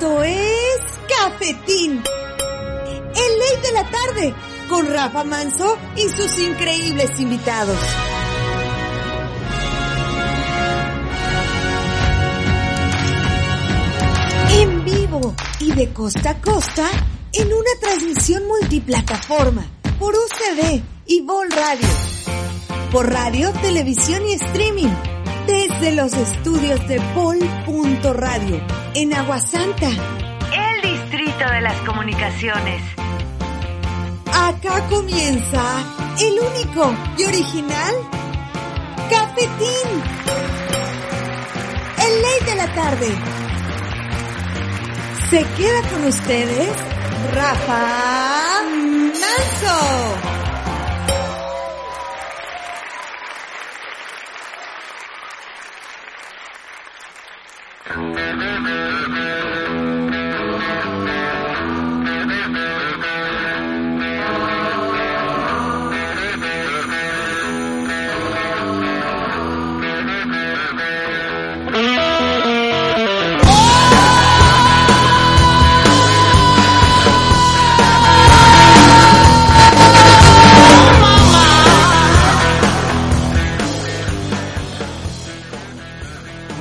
Esto es Cafetín. El ley de la tarde con Rafa Manso y sus increíbles invitados. En vivo y de costa a costa en una transmisión multiplataforma por UCB y Vol Radio. Por radio, televisión y streaming. Desde los estudios de Vol.radio en Aguasanta. El distrito de las comunicaciones. Acá comienza el único y original Cafetín. El ley de la tarde. Se queda con ustedes Rafa Manso.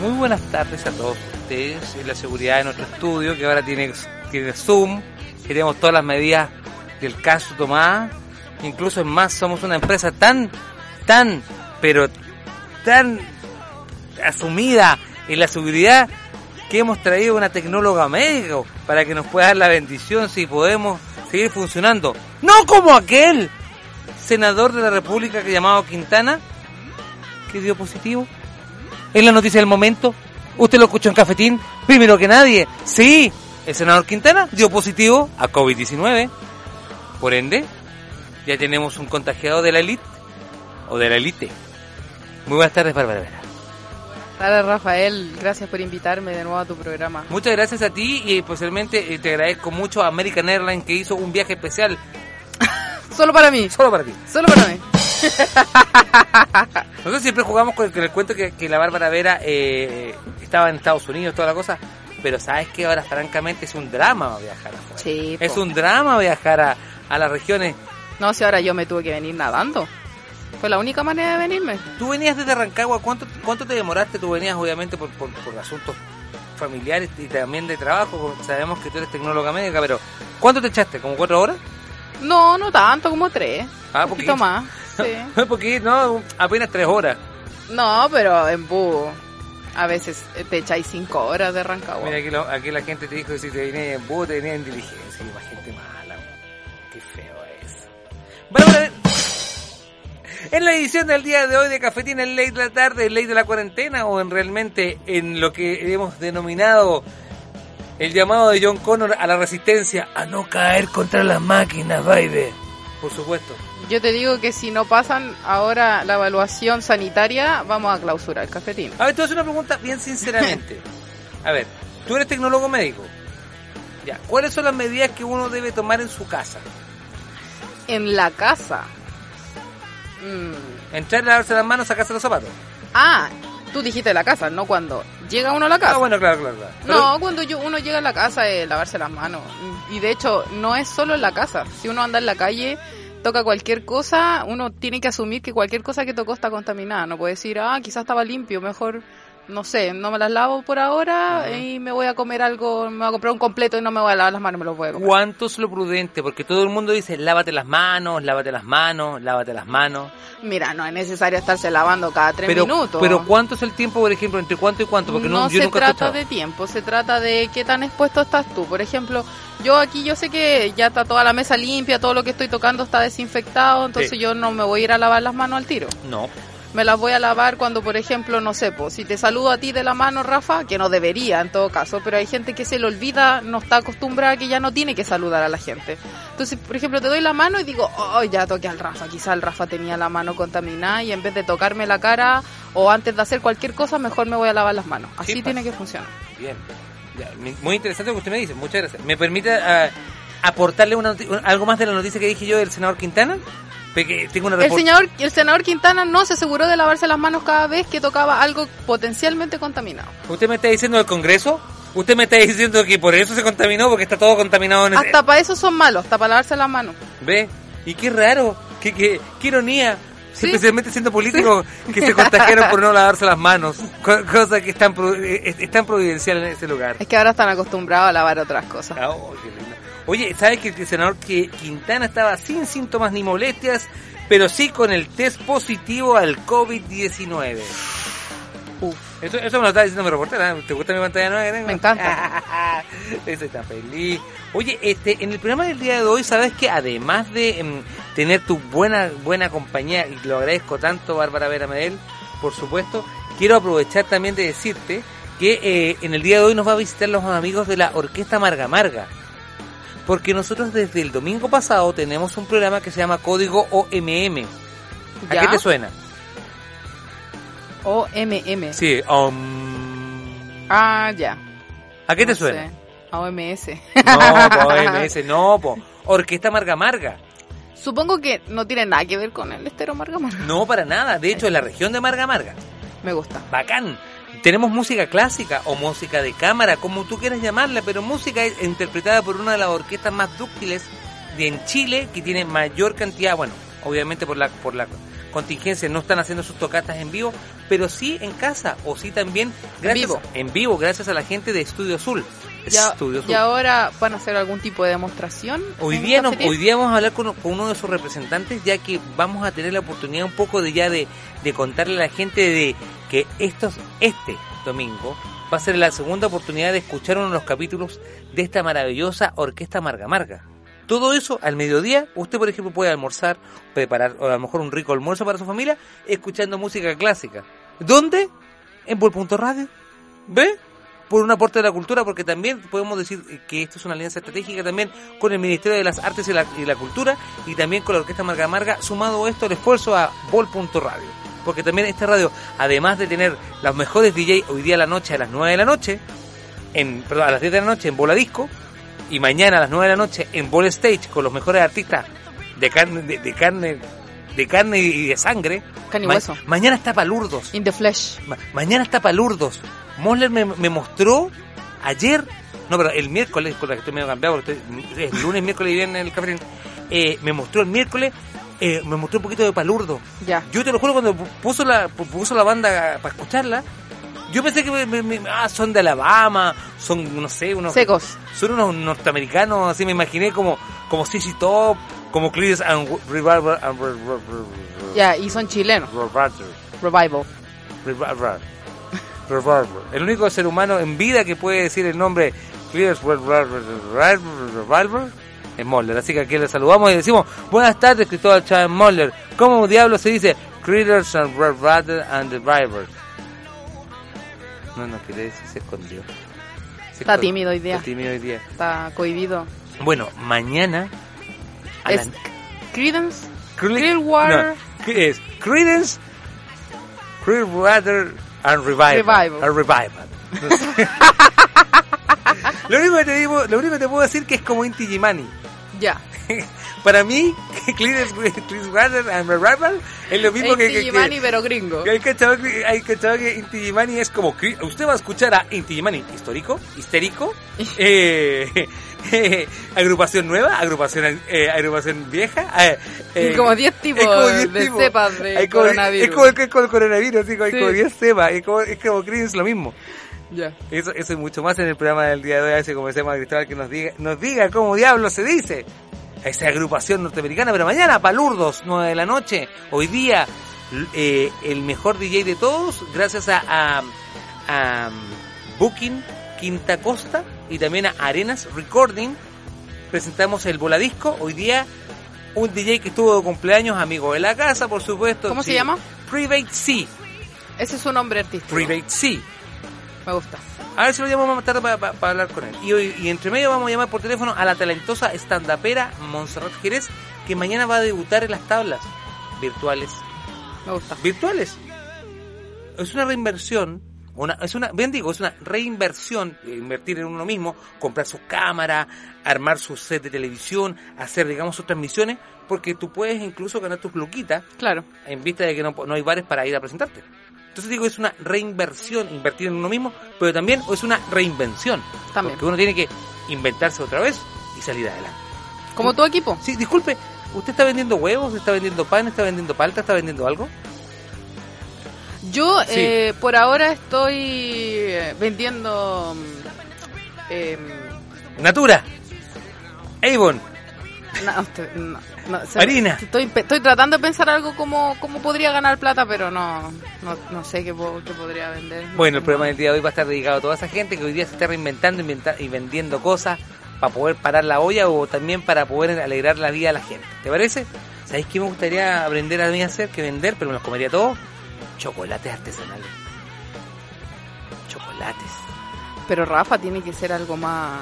Muy buenas tardes a todos ustedes en la seguridad de nuestro estudio que ahora tiene, tiene Zoom, que tenemos todas las medidas del caso tomadas. Incluso es más, somos una empresa tan, tan, pero tan asumida en la seguridad que hemos traído una tecnóloga médica para que nos pueda dar la bendición si podemos seguir funcionando. No como aquel senador de la República que llamado Quintana, que dio positivo. Es la noticia del momento. Usted lo escuchó en Cafetín, primero que nadie. Sí, el senador Quintana dio positivo a COVID-19. Por ende, ya tenemos un contagiado de la elite o de la elite. Muy buenas tardes, Bárbara Vera. Hola Rafael, gracias por invitarme de nuevo a tu programa. Muchas gracias a ti y especialmente eh, te agradezco mucho a American Airlines que hizo un viaje especial Solo para mí, solo para ti. solo para mí. Nosotros siempre jugamos con, con el cuento que, que la Bárbara Vera eh, estaba en Estados Unidos, toda la cosa, pero sabes que ahora francamente es un drama viajar afuera. Sí, Es un drama viajar a, a las regiones. No, si ahora yo me tuve que venir nadando. Fue la única manera de venirme. Tú venías desde Rancagua, ¿cuánto, cuánto te demoraste? Tú venías obviamente por, por, por asuntos familiares y también de trabajo, sabemos que tú eres tecnóloga médica, pero ¿cuánto te echaste? ¿Como cuatro horas? No, no tanto, como tres. Ah, un poquito. más. Sí. Porque no, apenas tres horas. No, pero en bus a veces te echáis cinco horas de Rancagua. Mira, aquí, lo- aquí la gente te dijo que si te venía en bus, te venía en diligencia. Y más gente mala. Qué feo es. Bueno, bueno, en la edición del día de hoy de Cafetín en Ley de la Tarde, en Ley de la Cuarentena, o en realmente en lo que hemos denominado el llamado de John Connor a la resistencia a no caer contra las máquinas, baby. Por supuesto. Yo te digo que si no pasan ahora la evaluación sanitaria, vamos a clausurar el cafetín. A ver, te voy a hacer una pregunta bien sinceramente. A ver, tú eres tecnólogo médico. Ya, ¿cuáles son las medidas que uno debe tomar en su casa? En la casa. Mm. Entrar, lavarse las manos, sacarse los zapatos. Ah, tú dijiste la casa, no cuando llega uno a la casa. Ah, bueno, claro, claro, claro. Pero- No, cuando yo, uno llega a la casa es lavarse las manos. Y de hecho, no es solo en la casa. Si uno anda en la calle, toca cualquier cosa, uno tiene que asumir que cualquier cosa que tocó está contaminada. No puede decir, ah, quizás estaba limpio, mejor no sé, no me las lavo por ahora y me voy a comer algo, me voy a comprar un completo y no me voy a lavar las manos, me lo voy a comer. ¿Cuánto es lo prudente? Porque todo el mundo dice, lávate las manos, lávate las manos, lávate las manos. Mira, no es necesario estarse lavando cada tres Pero, minutos. pero ¿cuánto es el tiempo, por ejemplo, entre cuánto y cuánto? Porque no, no yo se nunca trata de tiempo, se trata de qué tan expuesto estás tú. Por ejemplo, yo aquí yo sé que ya está toda la mesa limpia, todo lo que estoy tocando está desinfectado, entonces Sí. yo no me voy a ir a lavar las manos al tiro. No. Me las voy a lavar cuando, por ejemplo, no sé, pues, si te saludo a ti de la mano, Rafa, que no debería en todo caso, pero hay gente que se le olvida, no está acostumbrada, que ya no tiene que saludar a la gente. Entonces, por ejemplo, te doy la mano y digo, oh, ya toqué al Rafa, quizá el Rafa tenía la mano contaminada y en vez de tocarme la cara o antes de hacer cualquier cosa, mejor me voy a lavar las manos. Así Sí, tiene pasa. que funcionar. Bien. Muy interesante lo que usted me dice. Muchas gracias. ¿Me permite ah, aportarle una algo más de la noticia que dije yo del senador Quintana? Tengo una El senador, el senador Quintana no se aseguró de lavarse las manos cada vez que tocaba algo potencialmente contaminado. ¿Usted me está diciendo del Congreso? ¿Usted me está diciendo que por eso se contaminó? Porque está todo contaminado en Hasta para eso son malos, hasta para lavarse las manos. ¿Ve? Y qué raro, qué, qué, qué ironía. Sí. Especialmente siendo políticos que se contagiaron por no lavarse las manos. Co- cosa que es tan, pro- es, es tan providencial en ese lugar. Es que ahora están acostumbrados a lavar otras cosas. Ah, oh, qué lindo. Oye, ¿sabes que el senador que Quintana estaba sin síntomas ni molestias, pero sí con el test positivo al COVID-19? Uf. Eso, eso me lo estaba diciendo mi reportera. ¿eh? ¿Te gusta mi pantalla nueva que tengo? Me encanta. Eso está feliz. Oye, este, en el programa del día de hoy, ¿sabes que Además de em, tener tu buena buena compañía, y lo agradezco tanto, Bárbara Vera Medel, por supuesto, quiero aprovechar también de decirte que eh, en el día de hoy nos va a visitar los amigos de la Orquesta Marga Marga. Porque nosotros desde el domingo pasado tenemos un programa que se llama Código OMM. ¿A ¿Ya? qué te suena? O MM. Sí, um, Ah, ya. ¿a qué te No suena? sé. A OMS. No, po, OMS, no, po. Orquesta Marga Marga. Supongo que no tiene nada que ver con el estero Marga Marga. No, para nada. De hecho, en la región de Marga Marga. Me gusta. Bacán. Tenemos música clásica o música de cámara, como tú quieras llamarla, pero música interpretada por una de las orquestas más dúctiles de en Chile, que tiene mayor cantidad, bueno, obviamente por la por la contingencia no están haciendo sus tocatas en vivo, pero sí en casa o sí también gracias vivo. en vivo gracias a la gente de Estudio Azul. Ya, Estudio Azul. y ahora van a hacer algún tipo de demostración. Hoy en día, no- hoy día vamos a hablar con, con uno de sus representantes, ya que vamos a tener la oportunidad un poco de ya de, de contarle a la gente de que estos, este domingo va a ser la segunda oportunidad de escuchar uno de los capítulos de esta maravillosa orquesta Marga Marga. Todo eso al mediodía, usted por ejemplo puede almorzar, preparar o a lo mejor un rico almuerzo para su familia, escuchando música clásica. ¿Dónde? En Vol.radio. ¿Ve? Por un aporte de la cultura, porque también podemos decir que esto es una alianza estratégica también con el Ministerio de las Artes y la, y la Cultura y también con la Orquesta Marga Marga, sumado esto el esfuerzo a Vol.radio. Porque también esta radio, además de tener los mejores DJ hoy día a la noche a las 9 de la noche, en, perdón, a las 10 de la noche en Bola Disco, y mañana a las 9 de la noche en Ball Stage con los mejores artistas de carne, de, de carne, de carne y de sangre. Carne Ma- hueso. mañana está Palurdos. In the flesh. Ma- mañana está Palurdos. Mosler me, me mostró ayer, no, pero el miércoles, con la que estoy medio cambiado, porque estoy, es lunes, miércoles y viernes en el café, eh, me mostró el miércoles, eh, me mostró un poquito de Palurdo. Ya. Yo te lo juro, cuando pu- puso la, pu- puso la banda para escucharla, yo pensé que me- ah, son de Alabama, son, no sé, unos... Secos. Son unos norteamericanos, así me imaginé como, como CC Top, como Clears and Revival Ya, y son chilenos. Re- Revival. Revival. Revival. Revival. El único ser humano en vida que puede decir el nombre Clears Revival Moller. Así que aquí le saludamos y decimos, buenas tardes Cristóbal Chávez Moller. ¿Cómo diablo se dice Critters and Revival and the Driver? No, no quiere decir, se escondió. Se Está escondió. tímido hoy día. Está tímido hoy día. Está cohibido. Bueno, mañana a Es las- Credence. Cre- Clearwater. no, ¿qué es Credence, Clearwater and Revival. Revival. A revival. Lo, único que te digo, lo único que te puedo decir que es como Inti Gimani. Ya. Para mí, Chris Waters and Revival es lo mismo que, Inti Gimani, pero gringo. hay cachado que, hay cachado que Inti Gimani es como usted va a escuchar a Inti Gimani histórico, histérico, eh, eh, agrupación nueva, agrupación eh, agrupación vieja, Y como 10 tipos como 10 de tipos. cepas de Hay como- coronavirus. Es como, es como el coronavirus, así hay Sí. como 10 cepas, es como, es como Creedence lo mismo. Ya. Eso, eso y mucho más en el programa del día de hoy. Así como decíamos a Cristóbal que nos diga, nos diga cómo diablo se dice. Esa agrupación norteamericana, pero mañana, palurdos, 9 de la noche. Hoy día, eh, el mejor DJ de todos, gracias a, a, a Booking Quinta Costa y también a Arenas Recording, presentamos el Voladisco. Hoy día, un DJ que estuvo de cumpleaños, amigo de la casa, por supuesto. ¿Cómo se llama? Private Sea. Ese es su nombre artístico. Private Sea. Me gusta. A ver si lo llamamos más tarde para hablar con él. Y, hoy, y entre medio vamos a llamar por teléfono a la talentosa estandapera Montserrat Jerez, que mañana va a debutar en las tablas virtuales. Me gusta. Virtuales. Es una reinversión. Una, es una, bien digo, es una reinversión, eh, invertir en uno mismo, comprar su cámara, armar su set de televisión, hacer, digamos, sus transmisiones, porque tú puedes incluso ganar tus luquitas Claro. en vista de que no, no hay bares para ir a presentarte. Entonces digo, es una reinversión, invertir en uno mismo, pero también es una reinvención. También. Porque uno tiene que inventarse otra vez y salir adelante. Como tu equipo. Sí, disculpe, ¿usted está vendiendo huevos? ¿Está vendiendo pan? ¿Está vendiendo palta? ¿Está vendiendo algo? Yo Sí. eh, por ahora estoy eh, vendiendo mm, em, Natura, Avon, no, estoy- no, no, Harina. Estoy, tratando de pensar algo como, como podría ganar plata, pero no, no, no sé qué, qué podría vender. Bueno, el programa del día de hoy va a estar dedicado a toda esa gente que hoy día se está reinventando inventa- y vendiendo cosas para poder parar la olla o también para poder alegrar la vida a la gente. ¿Te parece? ¿Sabéis qué me gustaría aprender a mí a hacer? Que vender, pero me los comería todos. Chocolates artesanales. Chocolates. Pero Rafa tiene que ser algo más,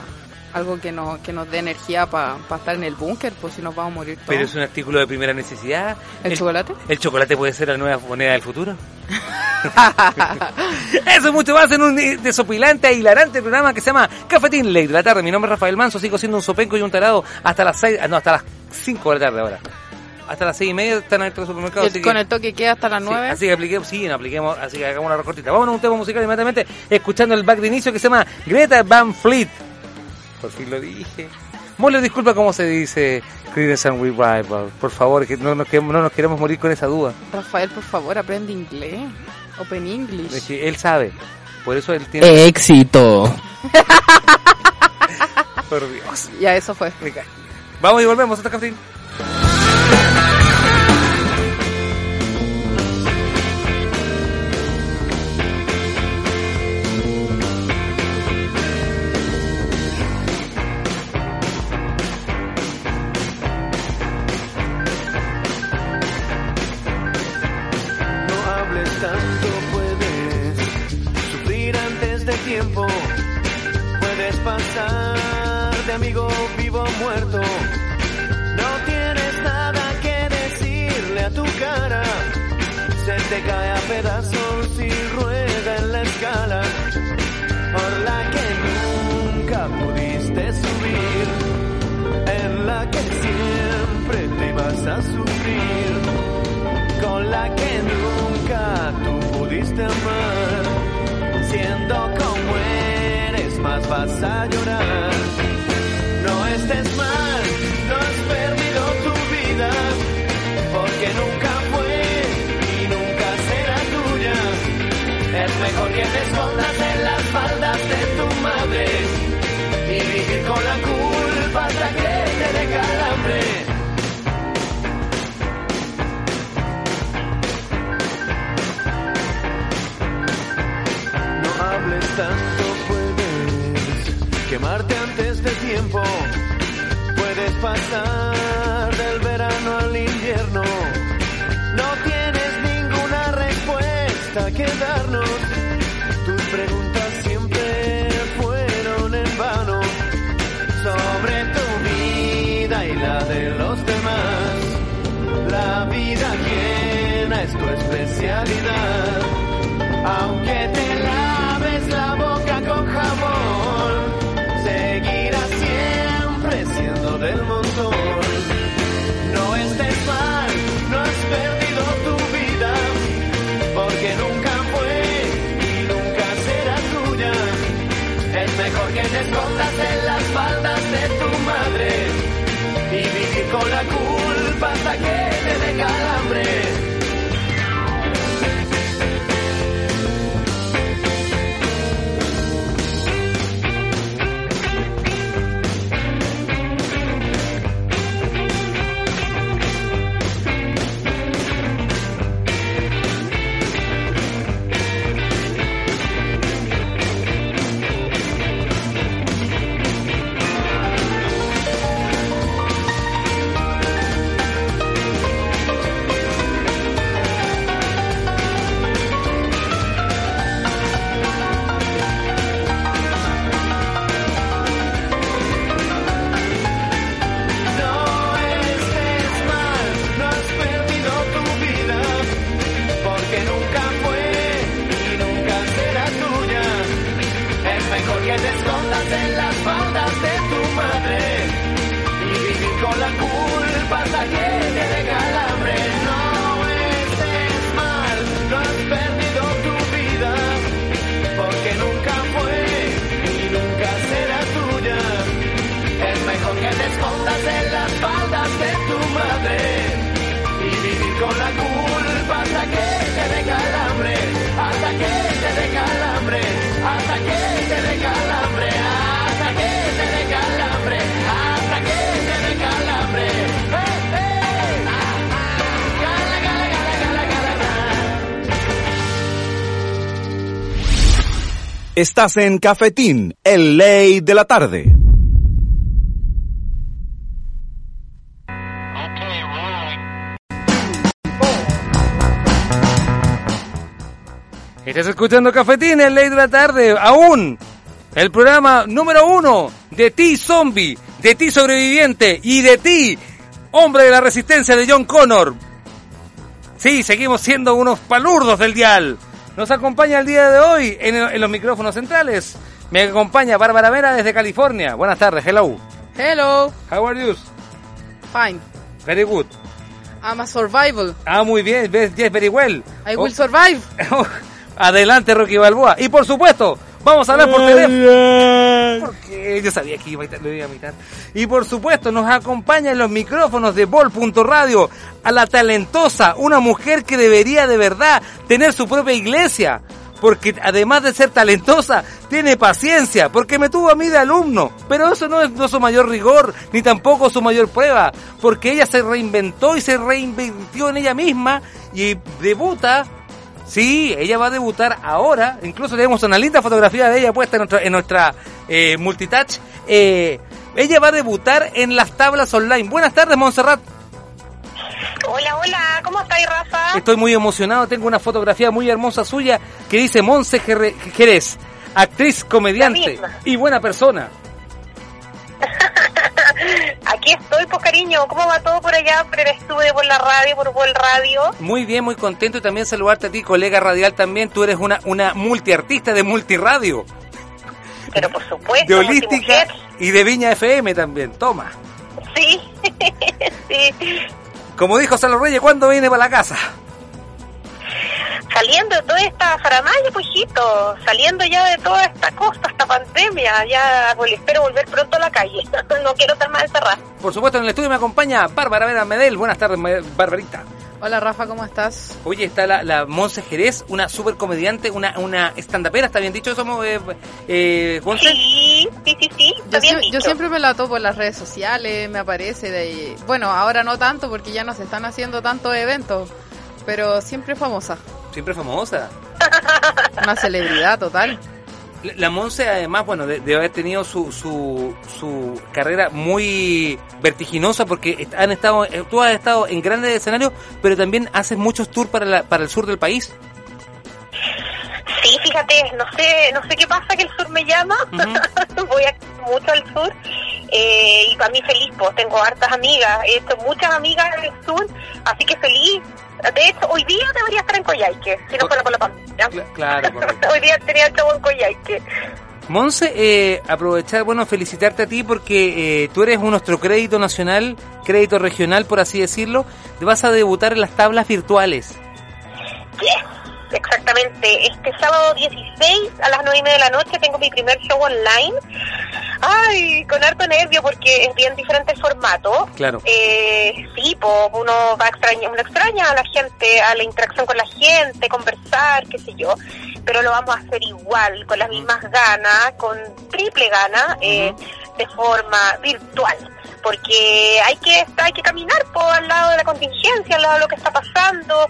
algo que nos, que nos dé energía para estar en el búnker, pues si nos vamos a morir todos. Pero es un artículo de primera necesidad. ¿El chocolate? El chocolate puede ser la nueva moneda del futuro. Eso y mucho más en un desopilante e hilarante programa que se llama Cafetín Ley de la tarde. Mi nombre es Rafael Manso, sigo siendo un sopenco y un tarado hasta las seis, ah, no, hasta las 5 de la tarde ahora. Hasta las seis y media están abiertos los supermercados. El- con que- el toque queda hasta las Sí, 9. así que apliquemos, sí, no apliquemos, así que hagamos una recortita. Vámonos a un tema musical inmediatamente, escuchando el back de inicio que se llama Greta Van Fleet. Por fin lo dije. Mole, disculpa cómo se dice Creedence and Revival. Por favor, que no nos, queremos- no nos queremos morir con esa duda. Rafael, por favor, aprende inglés. Open Es English. que él sabe. Por eso él tiene... Éxito. Por Dios. Ya, eso fue. Vamos y volvemos. Hasta Cafetín. Mejor que te escondas en las faldas de tu madre. Y vivir con la culpa hasta que Estás en Cafetín, el ley de la tarde. Estás escuchando Cafetín, el ley de la tarde. Aún, el programa número uno de ti, zombie, de ti, sobreviviente, y de ti, hombre de la resistencia de John Connor. Sí, seguimos siendo unos palurdos del dial. Nos acompaña el día de hoy en, en los micrófonos centrales. Me acompaña Bárbara Vera desde California. Buenas tardes, hello. Hello, How are you? fine. Very good. I'm a survival. Ah, muy bien, yes, yes, very well. I will survive. Adelante, Rocky Balboa. Y por supuesto, vamos a hablar por teléfono. Porque yo sabía que iba a lo iba a imitar. Y por supuesto, nos acompaña en los micrófonos de Bol.radio a la talentosa, una mujer que debería de verdad tener su propia iglesia. Porque además de ser talentosa, tiene paciencia, porque me tuvo a mí de alumno. Pero eso no es no su mayor rigor, ni tampoco su mayor prueba, porque ella se reinventó y se reinventó en ella misma y debuta Sí, ella va a debutar ahora. Incluso tenemos una linda fotografía de ella puesta en nuestra, en nuestra eh, multitouch. Eh, ella va a debutar en las tablas online. Buenas tardes, Montserrat. Hola, hola, ¿cómo estáis, Rafa? Estoy muy emocionado. Tengo una fotografía muy hermosa suya que dice Monse Jerez, actriz, comediante y buena persona. Aquí estoy, pues cariño, ¿cómo va todo por allá, por el estudio, por la radio, por Vol Radio? Muy bien, muy contento y también saludarte a ti, colega radial también. Tú eres una, una multiartista de multiradio, Pero por supuesto, de holística y de Viña FM también. Toma. Sí, sí. Como dijo Salo Reyes, ¿cuándo viene para la casa? Saliendo de toda esta faramaya, pujito, saliendo ya de toda esta cosa, esta pandemia, ya pues, espero volver pronto a la calle. no quiero estar más encerrada. Por supuesto, en el estudio me acompaña Bárbara Vera Medel. Buenas tardes, Barbarita. Hola Rafa, ¿cómo estás? Oye, está la, la Monse Jerez, una super comediante, una, una stand-upera, ¿está bien dicho eso, eh, eh, Monse? Sí, sí, sí, sí, está Yo, bien yo siempre me la topo en las redes sociales, me aparece de ahí. Bueno, ahora no tanto porque ya no se están haciendo tantos eventos, pero siempre famosa. Siempre famosa. Una celebridad total. La, Monse, además, bueno, de, de haber tenido su, su, su carrera muy vertiginosa porque han estado, eh, tú has estado en grandes escenarios, pero también haces muchos tours para, la- para el sur del país. Sí, fíjate, no sé, no sé qué pasa que el sur me llama. Voy a, mucho al sur eh, y para mí feliz, pues tengo hartas amigas, he hecho muchas amigas en el sur, así que feliz. De hecho, hoy día debería estar en Coyhaique, si no fuera por la pandemia. Cla- claro, correcto. hoy día tenía el show en Coyhaique. Monse, eh, aprovechar, bueno, felicitarte a ti porque eh, tú eres nuestro crédito nacional, crédito regional, por así decirlo. Te vas a debutar en las tablas virtuales. Yes, exactamente. Este sábado 16 a las 9 y media de la noche tengo mi primer show online. Ay, con harto nervio porque es bien diferente el formato. Claro. Eh, sí, pues uno va a extrañar, uno extraña a la gente, a la interacción con la gente, conversar, qué sé yo. Pero lo vamos a hacer igual, con las mismas ganas, con triple gana, eh, de forma virtual. Porque hay que hay que caminar por al lado de la contingencia, al lado de lo que está pasando.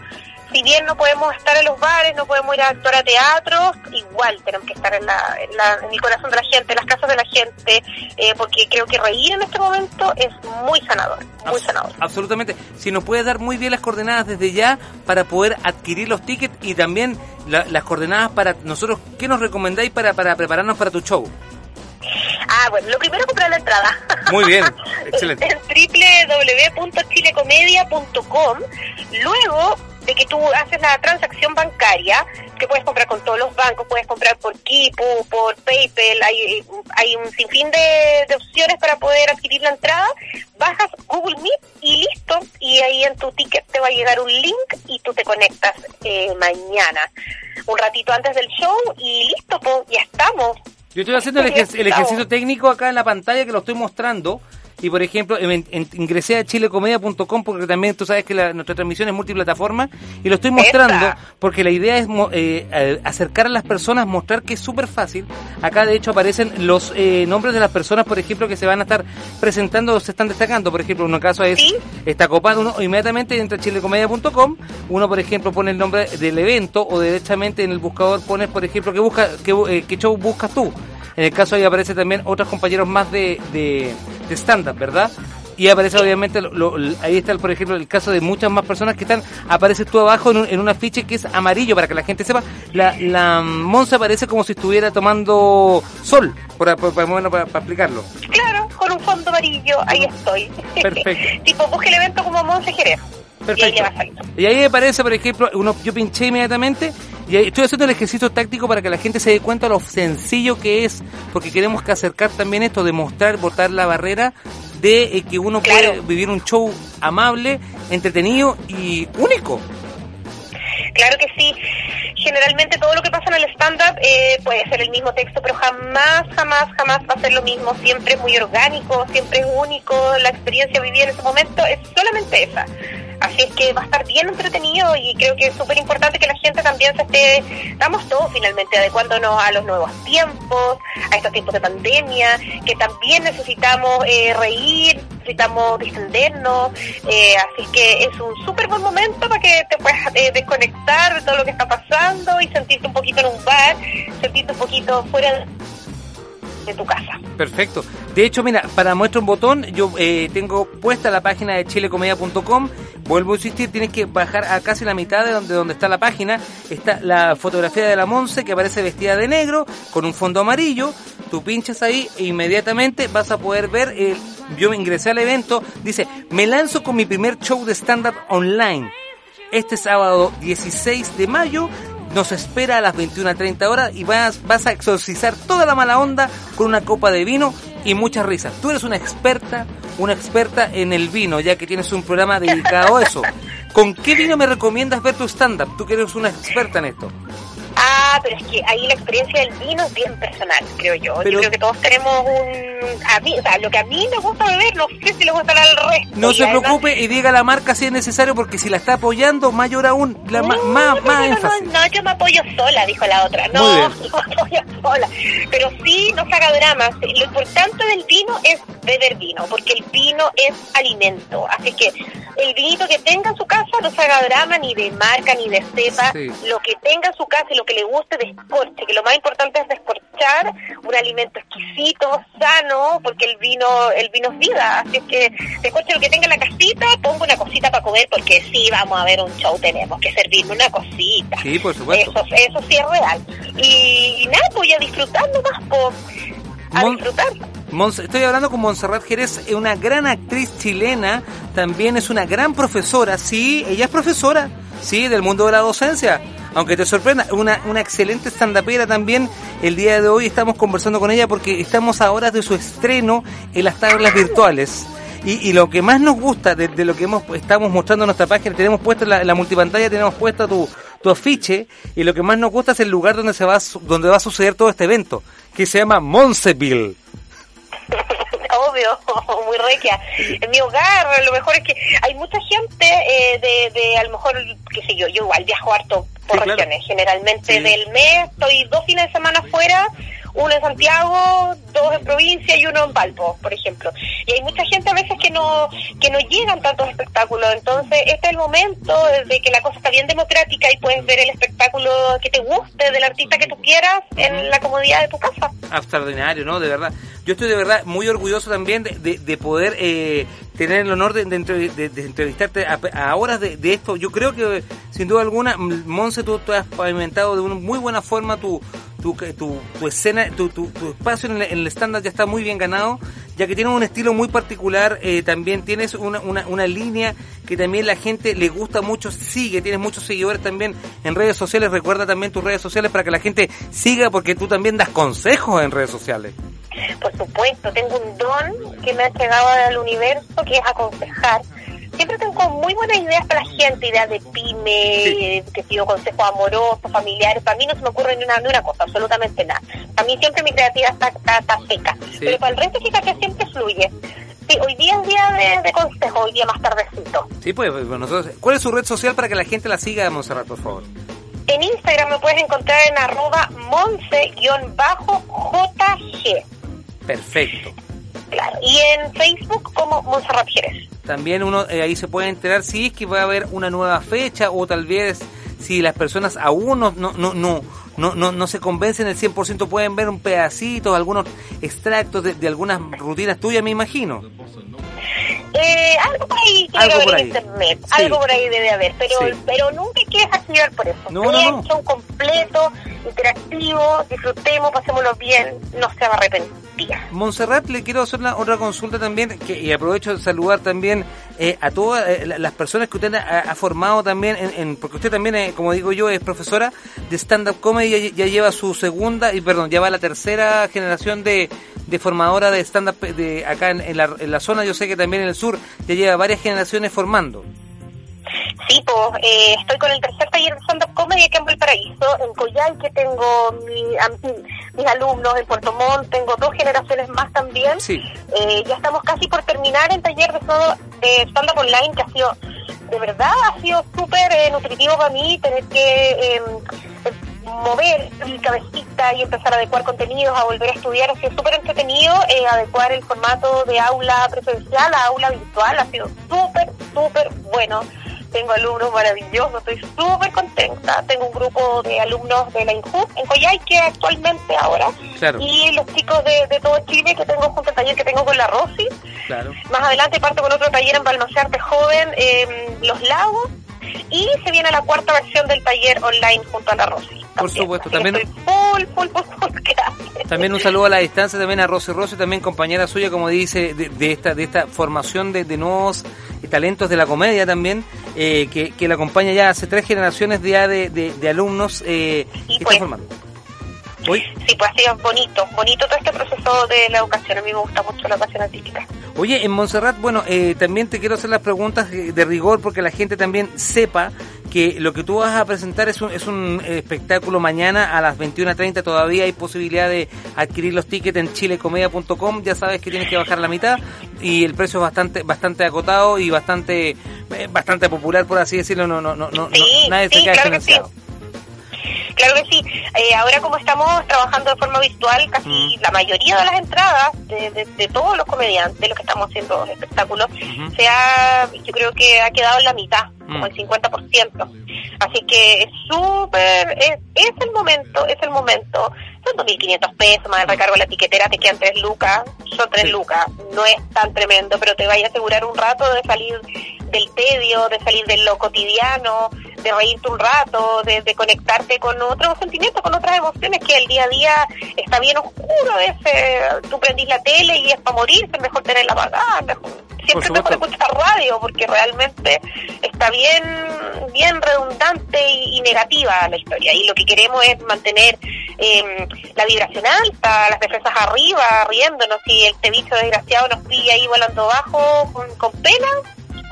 Si bien no podemos estar en los bares, no podemos ir a actuar a teatro, igual tenemos que estar en, la, en, la- en el corazón de la gente, en las casas de la gente, eh, porque creo que reír en este momento es muy sanador, muy Abs- sanador. Absolutamente. Si nos puedes dar muy bien las coordenadas desde ya para poder adquirir los tickets y también la- las coordenadas para nosotros, ¿qué nos recomendáis para, para prepararnos para tu show? Ah, bueno, lo primero comprar la entrada. Muy bien, excelente. en www.chilecomedia.com. Luego de que tú haces la transacción bancaria, que puedes comprar con todos los bancos, puedes comprar por Kipu, por PayPal, hay, hay un sinfín de, de opciones para poder adquirir la entrada, bajas Google Meet y listo, y ahí en tu ticket te va a llegar un link y tú te conectas eh, mañana, un ratito antes del show y listo, pues ya estamos. Yo estoy haciendo el, ejer- el ejercicio técnico acá en la pantalla que lo estoy mostrando. Y por ejemplo en- en- ingresé a chilecomedia.com porque también tú sabes que la- nuestra transmisión es multiplataforma y lo estoy mostrando porque la idea es eh, acercar a las personas, mostrar que es súper fácil. Acá de hecho aparecen los eh, nombres de las personas, por ejemplo, que se van a estar presentando o se están destacando. Por ejemplo, un caso es Sí. está copado, uno inmediatamente entra a chilecomedia.com, uno por ejemplo pone el nombre del evento o derechamente en el buscador pones, por ejemplo, que busca bu- eh, show buscas tú. En el caso ahí aparece también otros compañeros más de, de, de ¿verdad? Y aparece obviamente, lo- lo- ahí está por ejemplo el caso de muchas más personas que están, apareces tú abajo en un, en un afiche que es amarillo para que la gente sepa, la, la Monza aparece como si estuviera tomando sol, por, por, por- bueno, para, para explicarlo. Claro, con un fondo amarillo, ahí estoy. Perfecto. tipo, busque el evento como Monse Jerez. Y ahí le Perfecto. Y ahí aparece, por ejemplo, uno, yo pinché inmediatamente y ahí estoy haciendo el ejercicio táctico para que la gente se dé cuenta lo sencillo que es, porque queremos que acercar también esto, demostrar, botar la barrera de eh, que uno Claro. puede vivir un show amable, entretenido y único. Claro que sí. Generalmente todo lo que pasa en el stand-up eh, puede ser el mismo texto, pero jamás, jamás, jamás va a ser lo mismo. Siempre es muy orgánico, siempre es único. La experiencia vivida en ese momento es solamente esa. Así es que va a estar bien entretenido y creo que es súper importante que la gente también se esté, estamos todos finalmente adecuándonos a los nuevos tiempos, a estos tiempos de pandemia, que también necesitamos eh, reír, necesitamos distendernos, eh, así es que es un súper buen momento para que te puedas eh, desconectar de todo lo que está pasando y sentirte un poquito en un bar, sentirte un poquito fuera de tu casa. Perfecto. De hecho, mira, para muestra un botón, yo eh, tengo puesta la página de chilecomedia.com. Vuelvo a insistir, tienes que bajar a casi la mitad de donde, donde está la página. Está la fotografía de la Monse que aparece vestida de negro con un fondo amarillo. Tú pinchas ahí e inmediatamente vas a poder ver. El, yo ingresé al evento. Dice, me lanzo con mi primer show de stand-up online. Este sábado 16 de mayo nos espera a las 21.30 horas y vas, vas a exorcizar toda la mala onda con una copa de vino y muchas risas. Tú eres una experta, una experta en el vino, ya que tienes un programa dedicado a eso. ¿Con qué vino me recomiendas ver tu stand-up? Tú que eres una experta en esto. Pero es que ahí la experiencia del vino es bien personal, creo yo. Pero- yo creo que todos tenemos un... A mí, o sea, lo que a mí me gusta beber, no sé si le gustará al resto. No se además- preocupe y diga la marca si es necesario, porque si la está apoyando, mayor aún, la ma- No, más, no, más no, no, énfasis. No, no, yo me apoyo sola, dijo la otra. Muy No, bien. no me apoyo sola. Pero sí, no se haga dramas. Lo importante del vino es beber vino, porque el vino es alimento. Así que el vinito que tenga en su casa no se haga drama ni de marca ni de cepa. Sí. Lo que tenga en su casa y lo que le guste, descorche. Que lo más importante es descorchar un alimento exquisito, sano, porque el vino el vino es vida. Así es que descorche lo que tenga en la casita, ponga una cosita para comer, porque sí, vamos a ver un show, tenemos que servirle una cosita. Sí, por supuesto. Eso, eso sí es real. Y, y nada, pues a disfrutar nomás, pues, a Mon- disfrutar. Monse- estoy hablando con Montserrat Jerez, una gran actriz chilena, también es una gran profesora, sí, ella es profesora, sí, del mundo de la docencia. Aunque te sorprenda, una, una excelente stand-upera también. El día de hoy estamos conversando con ella porque estamos a horas de su estreno en las tablas virtuales. Y, lo que más nos gusta de, lo que hemos estamos mostrando en nuestra página, tenemos puesta la, la multipantalla, tenemos puesta tu, tu afiche, y lo que más nos gusta es el lugar donde se va donde va a suceder todo este evento, que se llama Monseville. Obvio, muy requia. En mi hogar, lo mejor es que hay mucha gente eh, de, de, a lo mejor, qué sé yo, yo igual viajo harto por Sí, claro. regiones. Generalmente Sí. del mes estoy dos fines de semana fuera, uno en Santiago, dos en provincia y uno en Valpo, por ejemplo. Y hay mucha gente a veces que no que no llegan tantos espectáculos. Entonces, este es el momento de que la cosa está bien democrática y puedes ver el espectáculo que te guste del artista que tú quieras en la comodidad de tu casa. extraordinario, ¿no? De verdad. Yo estoy de verdad muy orgulloso también de, de- de poder eh, tener el honor de, de de- entrevistarte a, a horas de, esto. Yo creo que, sin duda alguna, Monse, tú, tú has pavimentado de una muy buena forma tu, tu, tu, tu escena, tu, tu, espacio en el, en ya está muy bien ganado, ya que tienes un estilo muy particular, eh, también tienes una, una, una línea que también la gente le gusta mucho, sigue, tienes muchos seguidores también en redes sociales, recuerda también tus redes sociales para que la gente siga, porque tú también das consejos en redes sociales. Por supuesto, tengo un don que me ha llegado del universo, que es aconsejar. Siempre tengo muy buenas ideas para la gente, ideas de pyme, que pido consejos amorosos, familiares. Para mí no se me ocurre ni una, ni una cosa, absolutamente nada. Para mí siempre mi creatividad está, está, está seca. Pero para el resto, fíjate, siempre fluye. Sí, hoy día es día de, de consejo, hoy día más tardecito. Sí, pues, pues, nosotros, ¿cuál es su red social para que la gente la siga, Monserrat, por favor? En Instagram me puedes encontrar en arroba monse-jg. Perfecto. Claro. Y en Facebook como Monserrat Jerez. También uno eh, ahí se puede enterar si es que va a haber una nueva fecha o tal vez si las personas aún no, no, no, no, no, no, no se convencen el 100%, pueden ver un pedacito, algunos extractos de, de algunas rutinas tuyas, me imagino. Eh, algo por ahí Algo por haber ahí. en internet, Sí. algo por ahí debe haber, pero Sí. pero nunca hay que por eso. No, no, no. show completo, interactivo, disfrutemos, pasémoslo bien, no se va a arrepentir. Montserrat, le quiero hacer una, otra consulta también, que, y aprovecho de saludar también eh, a todas eh, la- las personas que usted ha, ha formado también, en, en- porque usted también, eh, como digo yo, es profesora de stand-up comedy, ya, ya lleva su segunda, y perdón, ya va la tercera generación de, de formadora de stand-up de acá en, en la, en la zona, yo sé que también en el sur ya lleva varias generaciones formando. Sí, pues eh, estoy con el tercer taller de stand-up comedy aquí en Valparaíso, en Coyhaique tengo mi, mis alumnos, en Puerto Montt tengo dos generaciones más también. Sí. Eh, ya estamos casi por terminar el taller de, de stand-up online que ha sido, de verdad, ha sido súper eh, nutritivo para mí tener que eh, mover mi cabecita y empezar a adecuar contenidos, a volver a estudiar. Ha sido súper entretenido eh, adecuar el formato de aula presencial a aula virtual. Ha sido súper, súper bueno. Tengo alumnos maravillosos, estoy súper contenta. Tengo un grupo de alumnos de la INJU en Coyhaique actualmente ahora. Claro. Y los chicos de, de todo Chile que tengo junto al taller que tengo con la Rosy. Claro. Más adelante parto con otro taller en Balmacerte Joven, en Los Lagos. Y se viene la cuarta versión del taller online junto a la Rosy. Por supuesto, también- full, full, full. También un saludo a la distancia también a Rosy Rosy, también compañera suya, como dice, de, de esta de esta formación de, de nuevos talentos de la comedia también, eh, que, que la acompaña ya hace tres generaciones ya de, de, de alumnos eh, Y que pues. están formando. Sí, pues ha sido bonito, bonito todo este proceso de la educación. A mí me gusta mucho la educación artística. Oye, en Montserrat, bueno, eh, también te quiero hacer las preguntas eh, de rigor porque la gente también sepa que lo que tú vas a presentar es un, es un eh, espectáculo mañana a las 21.30. Todavía hay posibilidad de adquirir los tickets en chilecomedia.com. Ya sabes que tienes que bajar la mitad y el precio es bastante bastante acotado y bastante eh, bastante popular, por así decirlo. No, no, no, no, Sí, nadie sí, se queda claro que financiado. Claro que sí. Eh, ahora como estamos trabajando de forma virtual, casi Mm. la mayoría de las entradas de, de- de todos los comediantes, los que estamos haciendo el espectáculo, Ujú. se ha, yo creo que ha quedado en la mitad, como Mm. el 50%. Así que es súper, es, es el momento, es el momento. Son 2.500 pesos más el recargo de la tiquetera, te quedan 3 lucas, son 3 Sí. lucas. No es tan tremendo, pero te vaya a asegurar un rato de salir del tedio, de salir de lo cotidiano, de reírte un rato, de, de conectarte con otros sentimientos, con otras emociones que el día a día está bien oscuro a veces. Tú prendís la tele y es para morirse, es mejor tenerla apagada, mejor, siempre es mejor escuchar radio porque realmente está bien bien redundante y, y negativa la historia y lo que queremos es mantener eh, la vibración alta, las defensas arriba, riéndonos si este bicho desgraciado nos pilla ahí volando bajo con, con pena,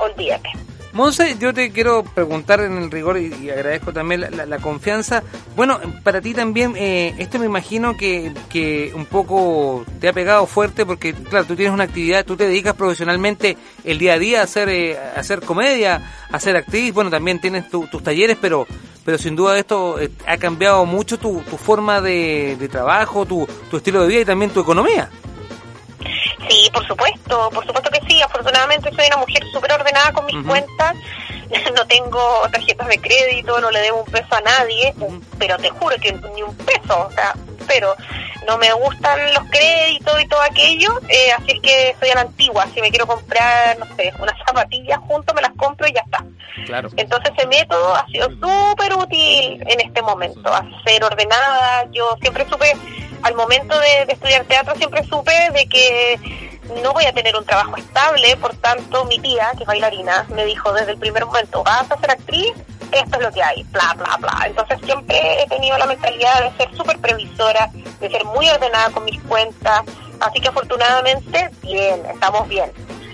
olvídate. Monse, yo te quiero preguntar en el rigor y, agradezco también la confianza. Bueno, para ti también, eh, esto me imagino que, que un poco te ha pegado fuerte porque, claro, tú tienes una actividad, tú te dedicas profesionalmente el día a día a hacer, eh, a hacer comedia, a ser actriz, bueno, también tienes tu- tus talleres, pero pero sin duda esto eh, ha cambiado mucho tu, tu forma de, de trabajo, tu, tu estilo de vida y también tu economía. Sí, por supuesto, por supuesto que sí. Afortunadamente soy una mujer súper ordenada con mis cuentas. No tengo tarjetas de crédito, no le debo un peso a nadie, pero te juro que ni un peso, o sea, pero no me gustan los créditos y todo aquello, eh, así es que soy a la antigua. Si me quiero comprar, no sé, unas zapatillas junto, me las compro y ya está. Claro. Entonces ese método ha sido súper útil en este momento, a ser ordenada. Yo siempre supe, al momento de, de estudiar teatro, siempre supe de que no voy a tener un trabajo estable, por tanto mi tía, que es bailarina, me dijo desde el primer momento, vas a ser actriz, esto es lo que hay, bla, bla, bla. Entonces siempre he tenido la mentalidad de ser súper previsora, de ser muy ordenada con mis cuentas, así que afortunadamente, bien, estamos bien.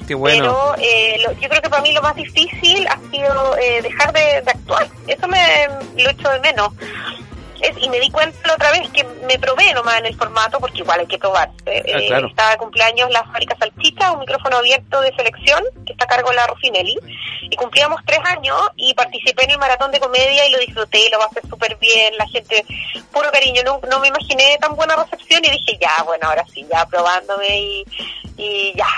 Qué bueno. Pero eh, lo- yo creo que para mí lo más difícil ha sido eh, dejar de, de actuar. Eso me lo echo de menos. Es- y me di cuenta la otra vez que me probé nomás en el formato, porque igual hay que probarse. Eh, claro. Estaba de cumpleaños la fábrica Salchicha, un micrófono abierto de selección, que está a cargo de la Ruffinelli. Y cumplíamos tres años y participé en el maratón de comedia y lo disfruté, lo pasé súper bien. La gente, puro cariño, no, no me imaginé tan buena recepción y dije, ya, bueno, ahora sí, ya probándome y, y ya.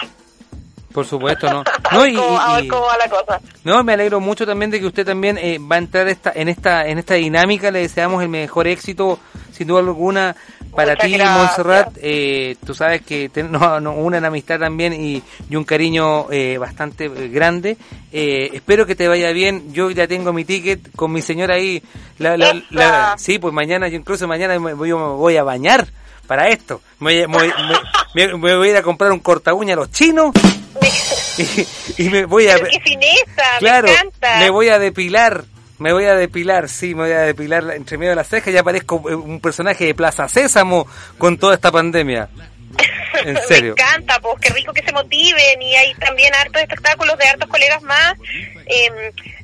Por supuesto, ¿no? No, y, cómo, a y- ver cómo va la cosa. no, me alegro mucho también de que usted también eh, va a entrar esta, en esta en esta dinámica. Le deseamos el mejor éxito, sin duda alguna, para Muchas ti. Montserrat. Eh, tú sabes que tenemos una amistad también y, y un cariño eh, bastante grande. Eh, espero que te vaya bien. Yo ya tengo mi ticket con mi señora ahí. La, la- la- Esa. sí, pues mañana, yo incluso mañana me voy, me voy a bañar para esto. Me- me voy a ir a comprar un corta uña a los chinos y, y me voy a... Pero qué fineza, Claro, me encanta. me voy a depilar. Me voy a depilar, sí, me voy a depilar la- entre medio de las cejas. Ya parezco eh, un personaje de Plaza Sésamo con toda esta pandemia. En serio. Me encanta, pues qué rico que se motiven y hay también hartos espectáculos de hartos colegas más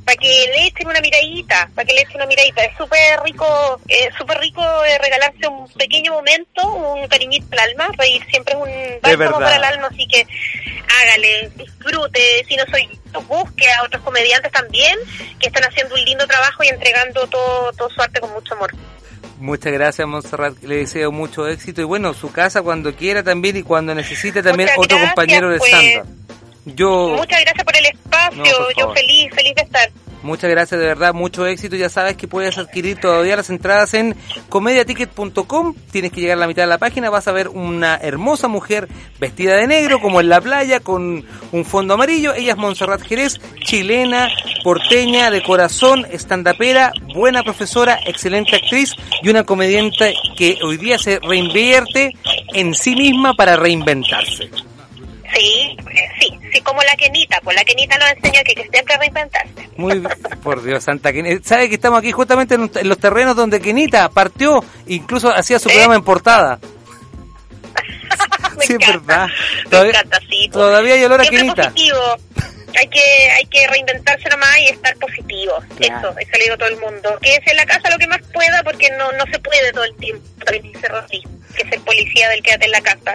para que le echen una miradita, para que le echen una miradita. Es súper rico, es súper rico eh, regalarse un pequeño momento, un cariñito al alma, reír siempre es un bálsamo para el alma, así que hágale, disfrute, si no soy busque a otros comediantes también que están haciendo un lindo trabajo y entregando todo, todo su arte con mucho amor. Muchas gracias, Montserrat. Le deseo mucho éxito. Y bueno, su casa cuando quiera también y cuando necesite también Muchas otro gracias, compañero de pues. stand Yo, Muchas gracias por el espacio, No, por yo feliz, feliz de estar. Muchas gracias de verdad, mucho éxito. Ya sabes que puedes adquirir todavía las entradas en comediaticket.com. Tienes que llegar a la mitad de la página, vas a ver una hermosa mujer vestida de negro, como en la playa, con un fondo amarillo. Ella es Montserrat Jerez, chilena, porteña, de corazón, estandapera, buena profesora, excelente actriz y una comediante que hoy día se reinvierte en sí misma para reinventarse. Sí, eh, sí, sí, como la Kenita, pues la Kenita nos enseñó que, que siempre reinventarse. Muy por Dios, Santa Kenita. ¿Sabe que estamos aquí justamente en, en los terrenos donde Kenita partió? Incluso hacía su ¿Eh? programa en portada. Me Sí, es encanta, verdad. Me Todavía- encanta, sí. pues. todavía hay olor a Kenita. positivo. Hay que, hay que reinventarse nomás y estar positivo. Claro. Eso, eso le digo a todo el mundo. Quédese en la casa lo que más pueda porque no, no se puede todo el tiempo. También dice Rosy, que es el policía del quédate en la casa.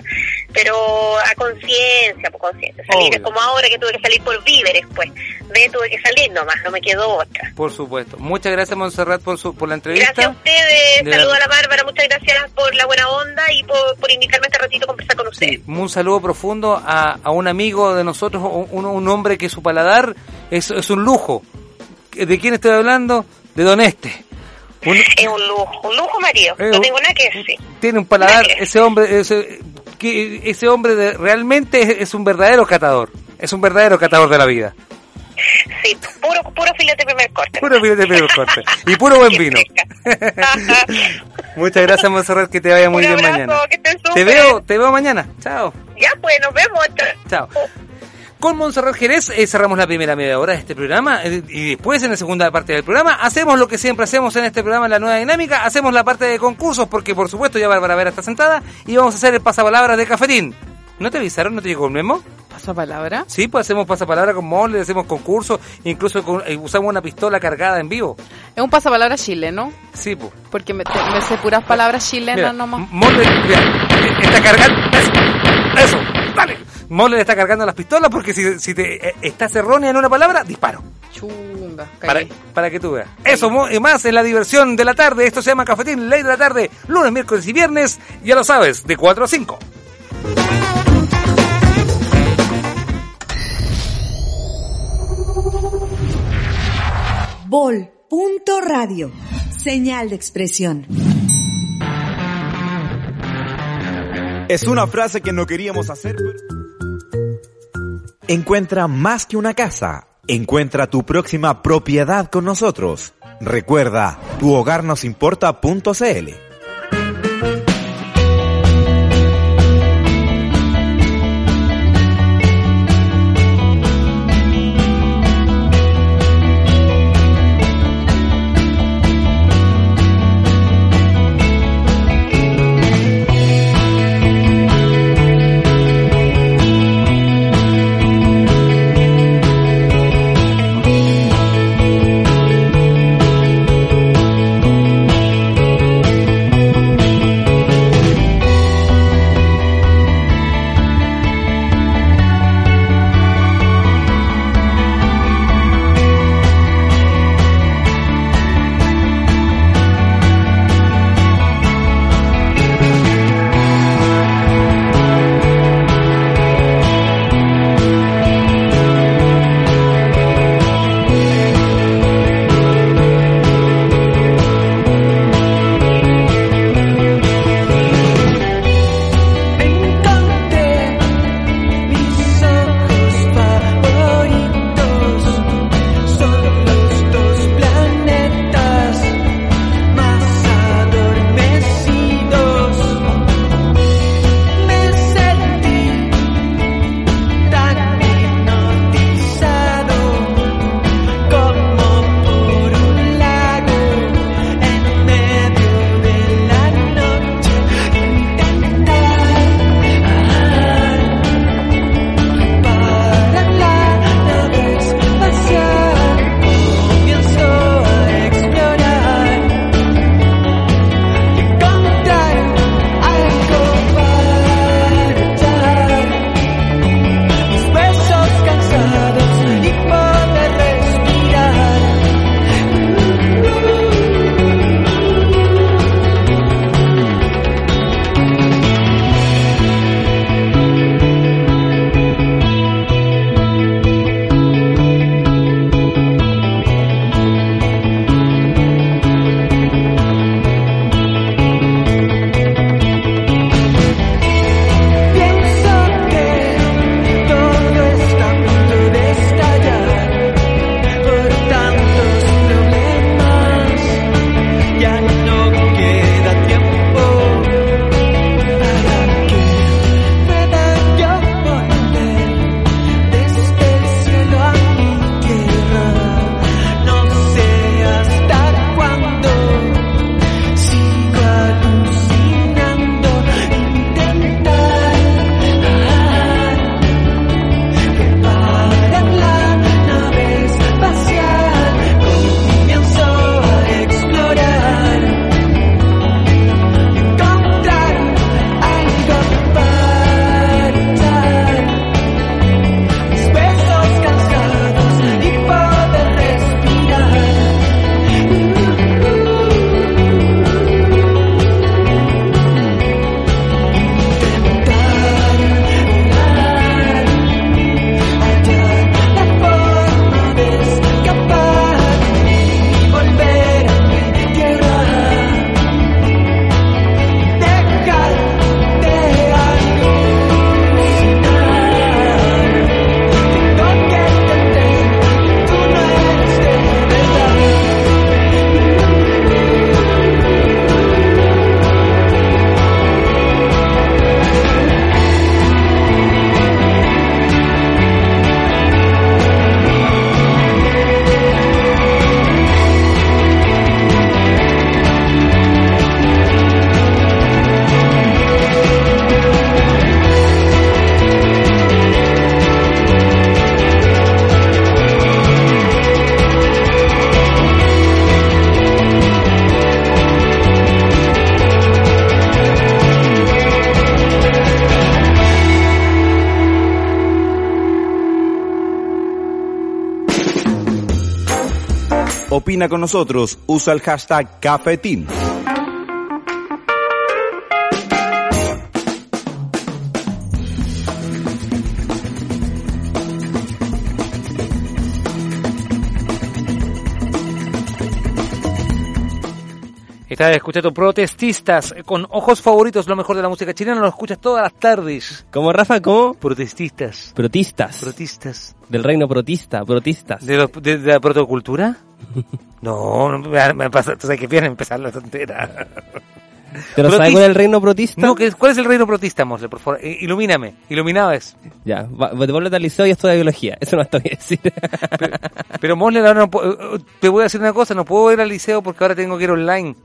Pero a conciencia, por conciencia. Salir Obvio. es como ahora que tuve que salir por víveres, pues. Ve, tuve que salir nomás, no me quedó otra. Por supuesto. Muchas gracias, Montserrat, por, su, por la entrevista. Gracias a ustedes, De saludo a la Bárbara, muchas gracias por la buena onda y por, por invitarme este ratito a conversar con ustedes. Sí, un saludo profundo a, a un amigo de nosotros, un, un hombre que su paladar es, es un lujo. ¿De quién estoy hablando? De Don Este. Un- Es un lujo, un lujo marido, no un- tengo nada que decir. tiene un paladar, ese hombre, ese, que ese hombre de- realmente es, es un verdadero catador, es un verdadero catador de la vida. Sí, puro, puro filete de primer corte. Puro filete de primer corte. Y puro buen vino. Muchas gracias, Monserrat, que te vaya muy Un bien abrazo, mañana. que Te súper. veo, te veo mañana. Chao. Ya, pues, nos vemos. Chao. Con Montserrat Jerez eh, cerramos la primera media hora de este programa eh, y después en la segunda parte del programa hacemos lo que siempre hacemos en este programa, en la nueva dinámica, hacemos la parte de concursos porque por supuesto ya Bárbara Vera está sentada y vamos a hacer el pasapalabra de Cafetín. ¿No te avisaron? ¿No te llegó el memo? ¿Pasa palabra? Sí, pues hacemos pasapalabra con mole, hacemos concursos, incluso con- eh, usamos una pistola cargada en vivo. Es un pasapalabra chileno, Sí, pues. porque me, te- me sé puras palabras chilenas Mira, nomás. Mole, mira, está cargando. Eso, eso, dale. Mole le está cargando las pistolas porque si, si te eh, estás errónea en una palabra, disparo. Chunga, Para, para que tú veas. Eso y más en la diversión de la tarde. Esto se llama Cafetín, Ley de la Tarde. Lunes, miércoles y viernes. Ya lo sabes, de 4 a 5. Bol. Punto radio. Señal de expresión. Es una frase que no queríamos hacer. pero- Encuentra más que una casa. Encuentra tu próxima propiedad con nosotros. Recuerda, tuhogarnosimporta.cl. Con nosotros, usa el hashtag Cafetín. Protestistas con ojos favoritos, lo mejor de la música chilena, lo escuchas todas las tardes. ¿Cómo, Rafa? ¿Cómo? Protestistas. Protistas. Protistas. Del reino protista, protistas. ¿De, los- de- de la protocultura? No, no me, me pasa, tú sabes que viene a empezar la tontera. ¿Pero sabes cuál es el reino protista? No, ¿qué- ¿cuál es el reino protista, Mosle? Por favor, Eh, ilumíname. Iluminado es. Ya, va- devuélvete al liceo y estudia biología. Eso no está bien decir. Pero Mosle, ahora no eh, te voy a decir una cosa, no puedo ir al liceo porque ahora tengo que ir online.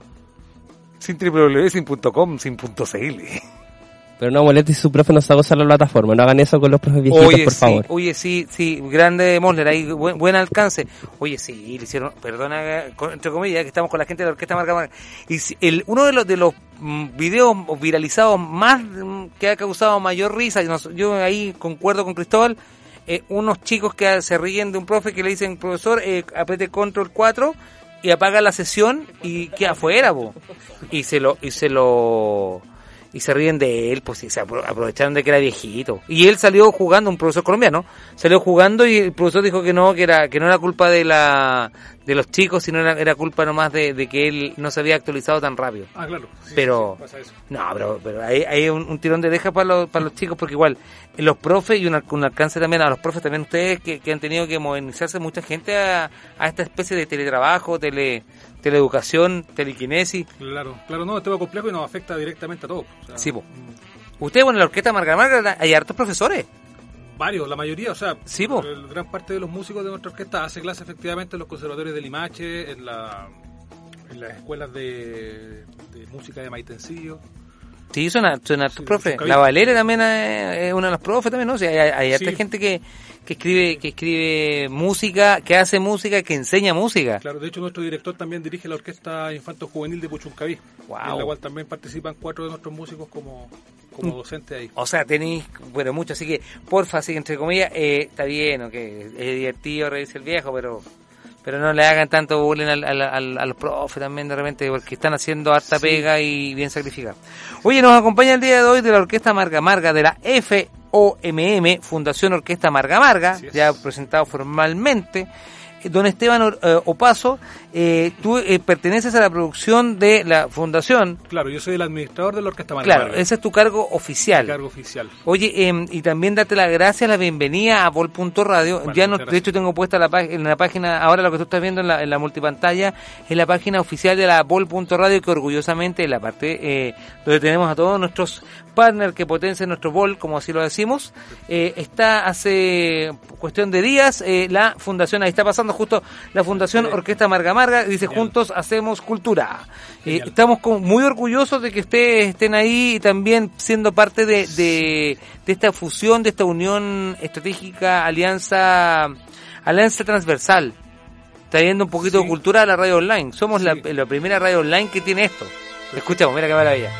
Sin www, sin punto .com, sin punto .cl. Pero no molestes si su profe no sabe usar la plataforma. No hagan eso con los profes viejitos, Oye, por sí, favor. oye, sí, sí, grande Mosler, ahí buen, buen alcance. Oye, sí, le hicieron, perdona, entre comillas, que estamos con la gente de la Orquesta Marca Marca. Y si- el, uno de los de los mm, videos viralizados más mm, que ha causado mayor risa, yo ahí concuerdo con Cristóbal, eh, unos chicos que se ríen de un profe que le dicen, profesor, eh, apriete control 4 y apaga la sesión y queda afuera. Y se lo, y se lo, y se ríen de él, pues y se apro- aprovecharon de que era viejito. Y él salió jugando, un profesor colombiano, salió jugando y el profesor dijo que no, que era, que no era culpa de la, de los chicos, sino era, era culpa nomás de, de que él no se había actualizado tan rápido. Ah, claro. Sí, Pero, sí, sí, pasa eso. no, pero, pero hay, hay un, un tirón de deja para los, para los chicos, porque igual, los profes y un, un alcance también a los profes, también ustedes que, que han tenido que modernizarse mucha gente a, a esta especie de teletrabajo, tele, teleeducación, telequinesis. Claro, claro, no, es tema complejo y nos afecta directamente a todos. O sea, Sí, po. Ustedes, bueno, en la orquesta Marga Marga hay hartos profesores. Varios, la mayoría, o sea, Sí, el- gran parte de los músicos de nuestra orquesta hace clases efectivamente en los conservatorios de Limache, en, la, en las escuelas de, de música de Maitencillo. Sí, son, har- son hartos Sí, profes. La. Valeria también es, una de los profes también, ¿no? O sea, hay, hay harta Sí. gente que, que escribe que escribe música, que hace música, que enseña música. Claro, de hecho nuestro director también dirige la Orquesta Infanto Juvenil de Puchuncaví, Wow. en la cual también participan cuatro de nuestros músicos como, como docentes ahí. O sea, tenéis, bueno, mucho, así que, porfa, así que entre comillas, eh, está bien, ok, es divertido reírse el viejo, pero pero no le hagan tanto bullying al, al- al- a los profes también de repente, porque están haciendo harta pega y bien sacrificada. Oye, nos acompaña el día de hoy de la Orquesta Marga Marga, de la FOMM, Fundación Orquesta Marga Marga, ya presentado formalmente. Eh, Don Esteban eh, Opaso, eh, tú eh, perteneces a la producción de la fundación. Claro, yo soy el administrador de la Orquesta Marga Claro, ese es tu cargo oficial. mi cargo oficial. Oye, em, y también darte las gracias, la bienvenida a Vol.radio. Bueno, ya no, de hecho tengo puesta la, en la página, ahora lo que tú estás viendo en la, en la multipantalla, es la página oficial de la Vol.radio que orgullosamente es la parte eh, donde tenemos a todos nuestros partners que potencian nuestro Vol, como así lo decimos. Eh, está hace cuestión de días eh, la fundación, ahí está pasando justo la fundación Orquesta Marga Marga, dice juntos hacemos cultura. Eh, estamos con- muy orgullosos de que ustedes estén ahí y también siendo parte de, de, de esta fusión, de esta unión estratégica, alianza, alianza transversal, trayendo un poquito Sí. de cultura a la radio online. Somos la, la primera radio online que tiene esto. Escuchamos, mira qué maravilla.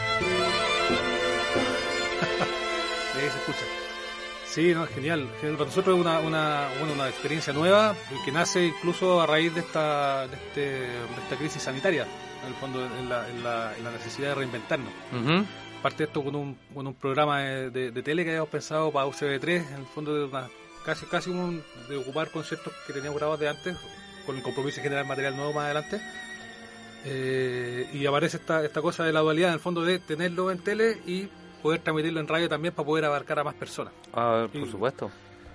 Sí, no, es genial. Para nosotros es una, una, bueno, una experiencia nueva que nace incluso a raíz de esta, de, este, de esta crisis sanitaria, en el fondo, en la, en la, en la necesidad de reinventarnos. Parte de esto con un, con un programa de, de- de tele que habíamos pensado para UCB3, en el fondo de una, casi, casi un, de ocupar conciertos que teníamos grabados de antes, con el compromiso de generar material nuevo más adelante. Eh, y aparece esta, esta cosa de la dualidad, en el fondo, de tenerlo en tele y poder transmitirlo en radio también para poder abarcar a más personas, Ah, por supuesto.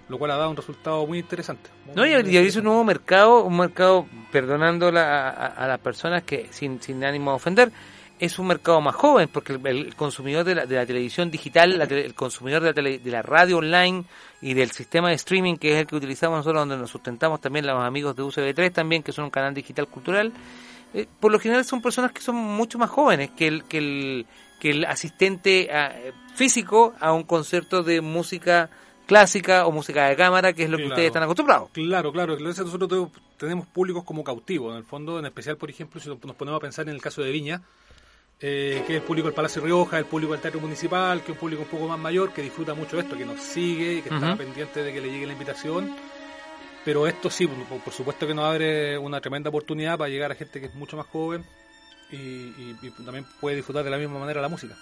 lo cual ha dado un resultado muy interesante. Muy, No, y, es un nuevo mercado, un mercado, perdonando la- a, a las personas que, sin, sin ánimo de ofender, es un mercado más joven, porque el, el consumidor de la, de la televisión digital, la tele- el consumidor de la, tele- de la radio online y del sistema de streaming, que es el que utilizamos nosotros, donde nos sustentamos también los amigos de UCB3 también, que son un canal digital cultural, eh, por lo general son personas que son mucho más jóvenes que el, que el, que el asistente ah, eh, físico a un concierto de música clásica o música de cámara, que es lo que Claro. ustedes están acostumbrados. Claro, claro. Nosotros tenemos- públicos como cautivos, en el fondo, en especial, por ejemplo, si nos ponemos a pensar en el caso de Viña, eh, que es el público del Palacio Rioja, el público del Teatro Municipal, que es un público un poco más mayor, que disfruta mucho de esto, que nos sigue, que está pendiente de que le llegue la invitación. Pero esto sí, por, por supuesto que nos abre una tremenda oportunidad para llegar a gente que es mucho más joven y, y- y también puede disfrutar de la misma manera la música.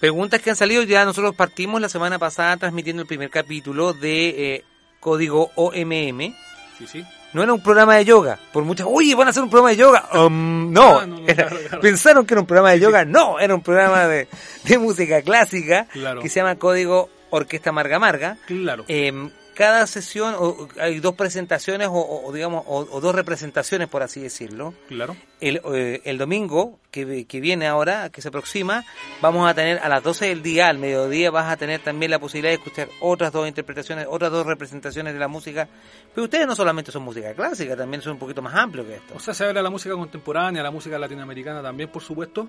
Preguntas que han salido, ya nosotros partimos la semana pasada transmitiendo el primer capítulo de eh, Código OMM. Sí, sí. No era un programa de yoga. Por muchas, oye, van a hacer un programa de yoga. Um, no, Ah, no, no, Era- claro, claro. pensaron que era un programa de yoga. No, era un programa de, de música clásica Claro. que se llama Código Orquesta Marga Marga. Claro. Eh, cada sesión, o- hay dos presentaciones o, o- digamos, o, o dos representaciones, por así decirlo. Claro. El, eh, el domingo que, que viene ahora, que se aproxima, vamos a tener a las 12 del día, al mediodía, vas a tener también la posibilidad de escuchar otras dos interpretaciones, otras dos representaciones de la música. Pero ustedes no solamente son música clásica, también son un poquito más amplios que esto. O sea, se abre a la música contemporánea, la música latinoamericana también, por supuesto.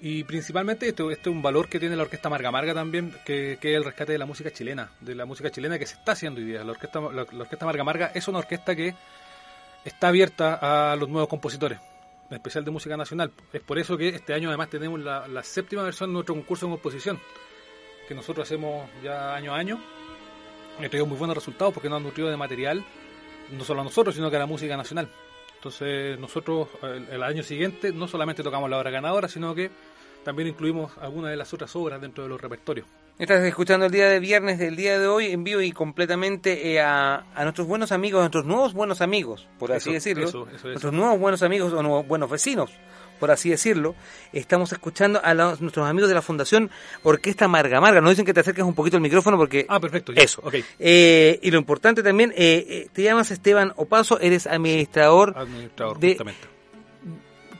Y principalmente esto, este es un valor que tiene la Orquesta Marga Marga también, que, que es el rescate de la música chilena, de la música chilena que se está haciendo hoy día. La Orquesta, la, la Orquesta Marga Marga es una orquesta que está abierta a los nuevos compositores, en especial de música nacional. Es por eso que este año además tenemos la, la séptima versión de nuestro concurso de composición, que nosotros hacemos ya año a año. Ha traído muy buenos resultados porque nos han nutrido de material, no solo a nosotros, sino que a la música nacional. Entonces nosotros el, el año siguiente no solamente tocamos la obra ganadora, sino que también incluimos algunas de las otras obras dentro de los repertorios. Estás escuchando el día de viernes del día de hoy en vivo y completamente eh, a, a nuestros buenos amigos, a nuestros nuevos buenos amigos, por así Eso, decirlo. eso, eso, eso. Nuestros nuevos buenos amigos o nuevos buenos vecinos, por así decirlo. Estamos escuchando a los- nuestros amigos de la Fundación Orquesta Marga Marga. Nos dicen que te acerques un poquito al micrófono porque... Ah, perfecto. ya. Eso. Ok. Eh, y lo importante también, eh, eh, te llamas Esteban Opaso, eres administrador Administrador, de... justamente.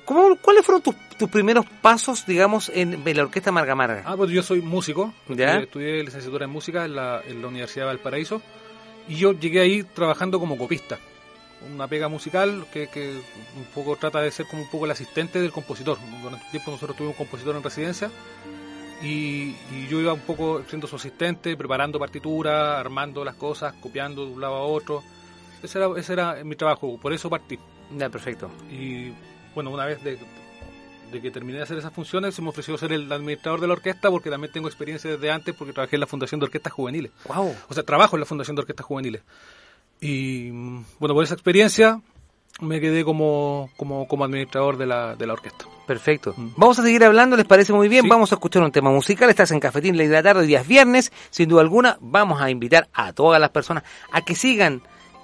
¿Cómo, ¿Cuáles fueron tus, tus primeros pasos, digamos, en, en la Orquesta Marga Marga? Ah, pues yo soy músico. ¿Ya? Estudié, estudié licenciatura en música en la, en la Universidad de Valparaíso. Y yo llegué ahí trabajando como copista. Una pega musical que, que un poco trata de ser como un poco el asistente del compositor. Durante un tiempo nosotros tuvimos un compositor en residencia. Y, y yo iba un poco siendo su asistente, preparando partituras, armando las cosas, copiando de un lado a otro. Ese era, ese era mi trabajo, por eso partí. Ya, perfecto. Y bueno, una vez de, de que terminé de hacer esas funciones, se me ofreció ser el administrador de la orquesta porque también tengo experiencia desde antes porque trabajé en la Fundación de Orquestas Juveniles. Wow. O sea, trabajo en la Fundación de Orquestas Juveniles. Y mm, bueno, por esa experiencia me quedé como, como, como administrador de la, de la orquesta. Perfecto. Vamos a seguir hablando, ¿les parece muy bien? Vamos a escuchar un tema musical. Estás en Cafetín Ley de la Tarde, días viernes. Sin duda alguna, vamos a invitar a todas las personas a que sigan,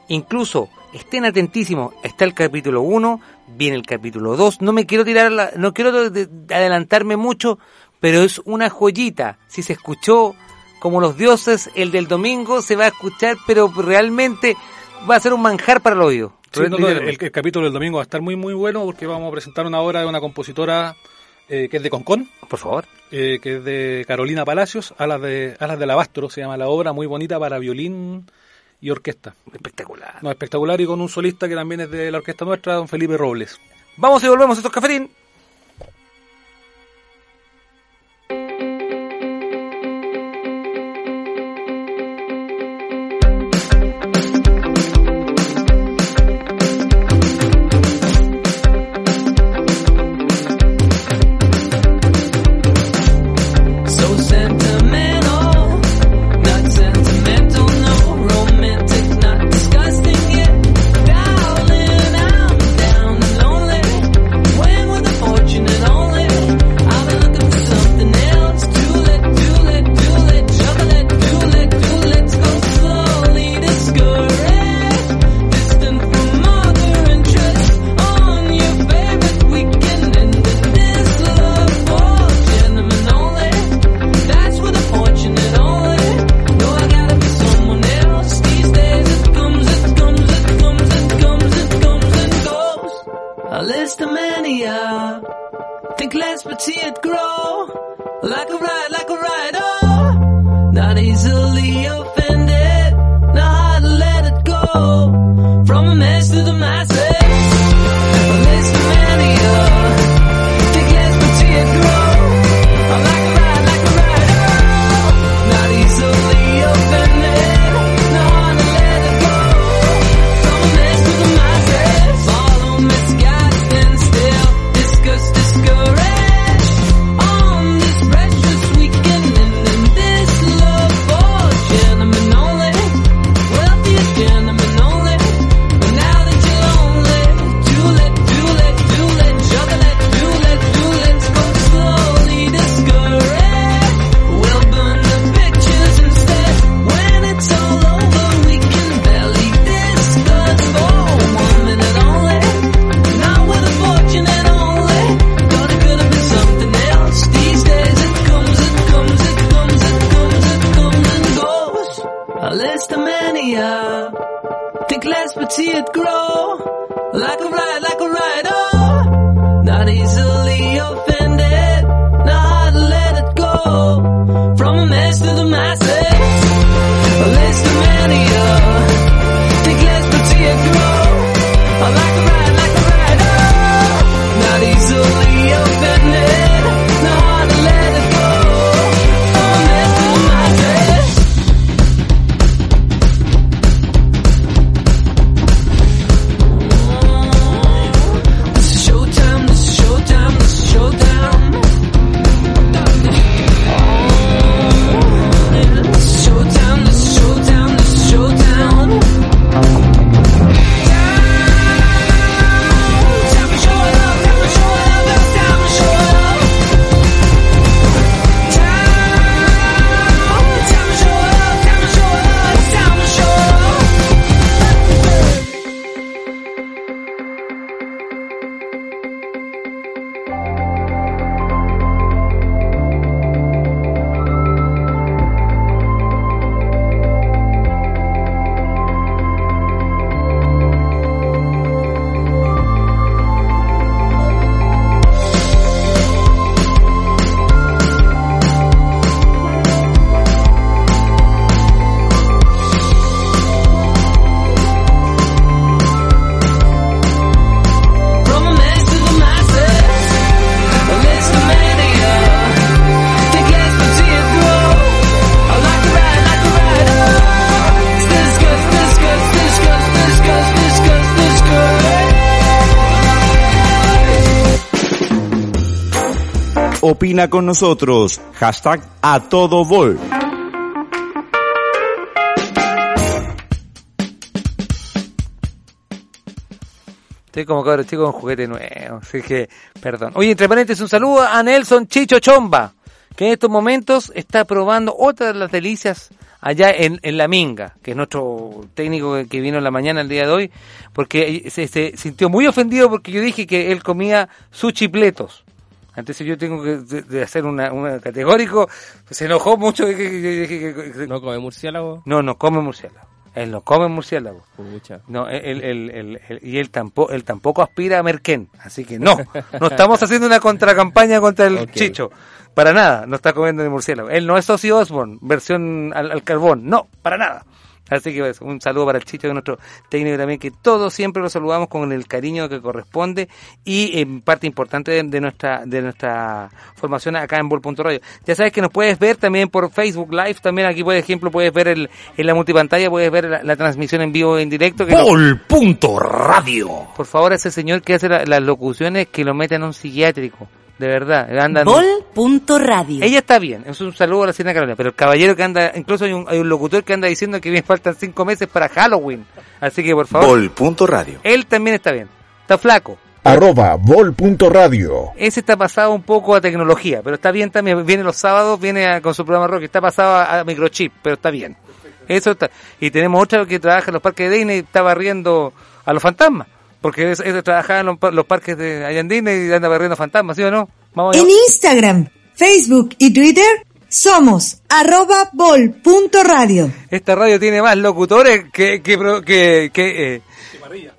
incluso estén atentísimos. Está el capítulo 1, viene el capítulo 2. No me quiero tirar, la- no quiero de- de adelantarme mucho, pero es una joyita. Si se escuchó como los dioses, el del domingo se va a escuchar, pero realmente va a ser un manjar para el oído. Sí, no, no, el, capítulo del domingo va a estar muy muy bueno porque vamos a presentar una obra de una compositora eh, que es de Concón. Por favor. eh, que es de Carolina Palacios, Alas de Alas del Alabastro se llama la obra, muy bonita para violín y orquesta. Espectacular. No, espectacular y con un solista que también es de la orquesta nuestra, don Felipe Robles. Vamos y volvemos a estos cafetín. Con nosotros. Hashtag a todo vol. Estoy como cabro chico con juguete nuevo, así que, perdón. Oye, entre paréntesis, un saludo a Nelson Chicho Chomba, que en estos momentos está probando otra de las delicias allá en, La Minga, que es nuestro técnico que- vino en la mañana el día de hoy, porque se, se sintió muy ofendido porque yo dije que él comía sus chipletos. Entonces yo tengo que de- de hacer una, una categórico, se enojó mucho. que- ¿No come murciélago? no, no come murciélago. Él no come murciélago. Pucha. No, él, él- él- él- y él tampoco, él tampoco aspira a Merquén. Así que no, no estamos haciendo una contracampaña contra el. Chicho. Para nada, no está comiendo de murciélago. Él no es Ozzy Osbourne, versión al, al carbón. No, para nada. Así que pues, un saludo para el Chicho, que es nuestro técnico también, que todos siempre lo saludamos con el cariño que corresponde y en parte importante de, de nuestra de nuestra formación acá en Bol.radio. Ya sabes que nos puedes ver también por Facebook Live, también aquí por ejemplo puedes ver el, en la multipantalla, puedes ver la, la transmisión en vivo en directo. Que Bol.radio. por favor, ese señor que hace la- las locuciones, que lo meten a un psiquiátrico. De verdad. Andan... Bol.radio. Ella está bien, es un saludo a la señora Carolina, pero el caballero que anda, incluso hay un, hay un locutor que anda diciendo que me faltan cinco meses para Halloween. Así que por favor, Vol.radio. él también está bien. Está flaco. Arroba vol.radio. Ese está pasado un poco a tecnología, pero está bien también. Viene los sábados, viene a- con su programa rock, está pasado a, a microchip, pero está bien. Eso está. Y tenemos otra que trabaja en los parques de Disney y está barriendo a los fantasmas. Porque eso, eso trabajaba en los, par- los parques de allá en Disney y anda barriendo fantasmas, ¿sí o no? Vamos En Instagram, Facebook y Twitter somos arroba bol.radio. Esta radio tiene más locutores que que que, que, eh,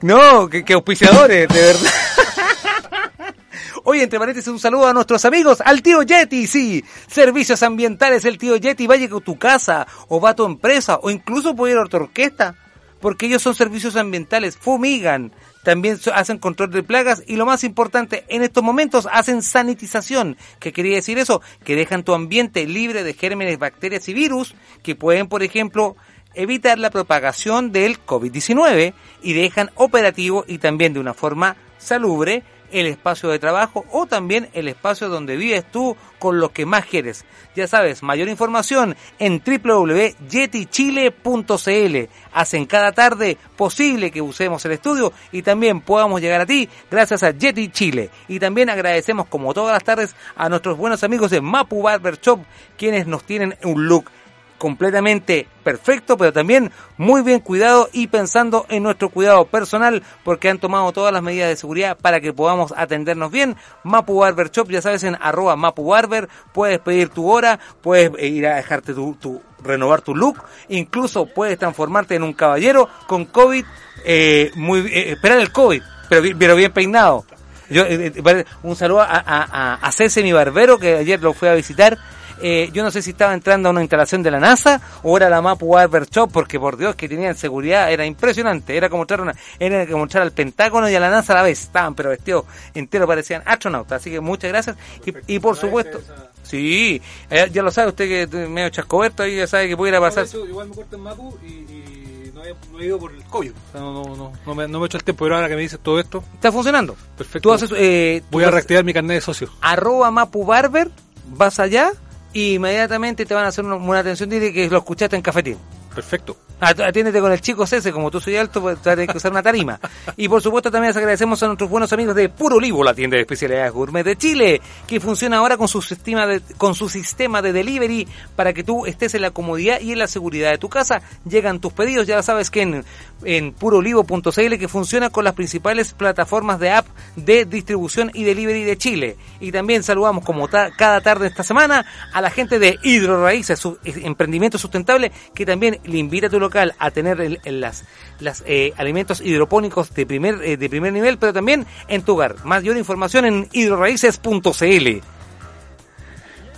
no que, que auspiciadores, de verdad. Oye, entre paréntesis, un saludo a nuestros amigos, al tío Yeti, sí. Servicios ambientales, el tío Yeti, vaya a tu casa, o va a tu empresa, o incluso puede ir a tu orquesta, porque ellos son servicios ambientales, fumigan, también hacen control de plagas, y lo más importante, en estos momentos hacen sanitización. ¿Qué quería decir eso? Que dejan tu ambiente libre de gérmenes, bacterias y virus, que pueden, por ejemplo, evitar la propagación del COVID-19 y dejan operativo y también de una forma salubre el espacio de trabajo o también el espacio donde vives tú con los que más quieres. Ya sabes, mayor información en www.yetichile.cl. Hacen cada tarde posible que usemos el estudio y también podamos llegar a ti gracias a Yeti Chile. Y también agradecemos como todas las tardes a nuestros buenos amigos de Mapu Barber Shop quienes nos tienen un look completamente perfecto, pero también muy bien cuidado y pensando en nuestro cuidado personal, porque han tomado todas las medidas de seguridad para que podamos atendernos bien. Mapu Barber Shop, ya sabes, en arroba Mapu Barber, puedes pedir tu hora, puedes ir a dejarte tu, tu- renovar tu look, incluso puedes transformarte en un caballero con COVID, eh, muy, eh, esperar el COVID, pero, bi- pero bien peinado. Yo, eh, eh, un saludo a, a, a, a Cese, mi barbero, que ayer lo fui a visitar. Eh, yo no sé si estaba entrando a una instalación de la NASA o era la Mapu Barber Shop, porque por Dios que tenían seguridad, era impresionante. Era como entrar, una- era como entrar al Pentágono y a la NASA a la vez. Estaban, pero vestidos enteros, parecían astronautas. Así que muchas gracias. Y, y por supuesto, sí, eh, ya lo sabe usted que medio chascoberto ahí, ya sabe que pudiera pasar. igual me corto en Mapu y, y no, he ido por el COVID. O sea, no, no, no, no me, no me he hecho el tiempo, pero ahora que me dices todo esto. Está funcionando. Perfecto. Tú haces, eh, tú Voy a haces- reactivar mi carnet de socio. arroba Mapu Barber, vas allá y inmediatamente te van a hacer una, atención, dile que lo escuchaste en cafetín. Perfecto. At- Atiéndete con el chico Cese, como tú soy alto, pues que usar una tarima. Y por supuesto también les agradecemos a nuestros buenos amigos de Puro Olivo, la tienda de especialidades gourmet de Chile, que funciona ahora con su sistema de, con su sistema de delivery para que tú estés en la comodidad y en la seguridad de tu casa. Llegan tus pedidos, ya sabes que en, en puroolivo.cl que funciona con las principales plataformas de app de distribución y delivery de Chile. Y también saludamos como ta- cada tarde esta semana a la gente de Hidro Raíces, su eh, emprendimiento sustentable, que también le invita a tu local a tener el- el- las, las eh, alimentos hidropónicos de primer, eh, de primer nivel, pero también en tu hogar. Mayor información en hidroraíces.cl.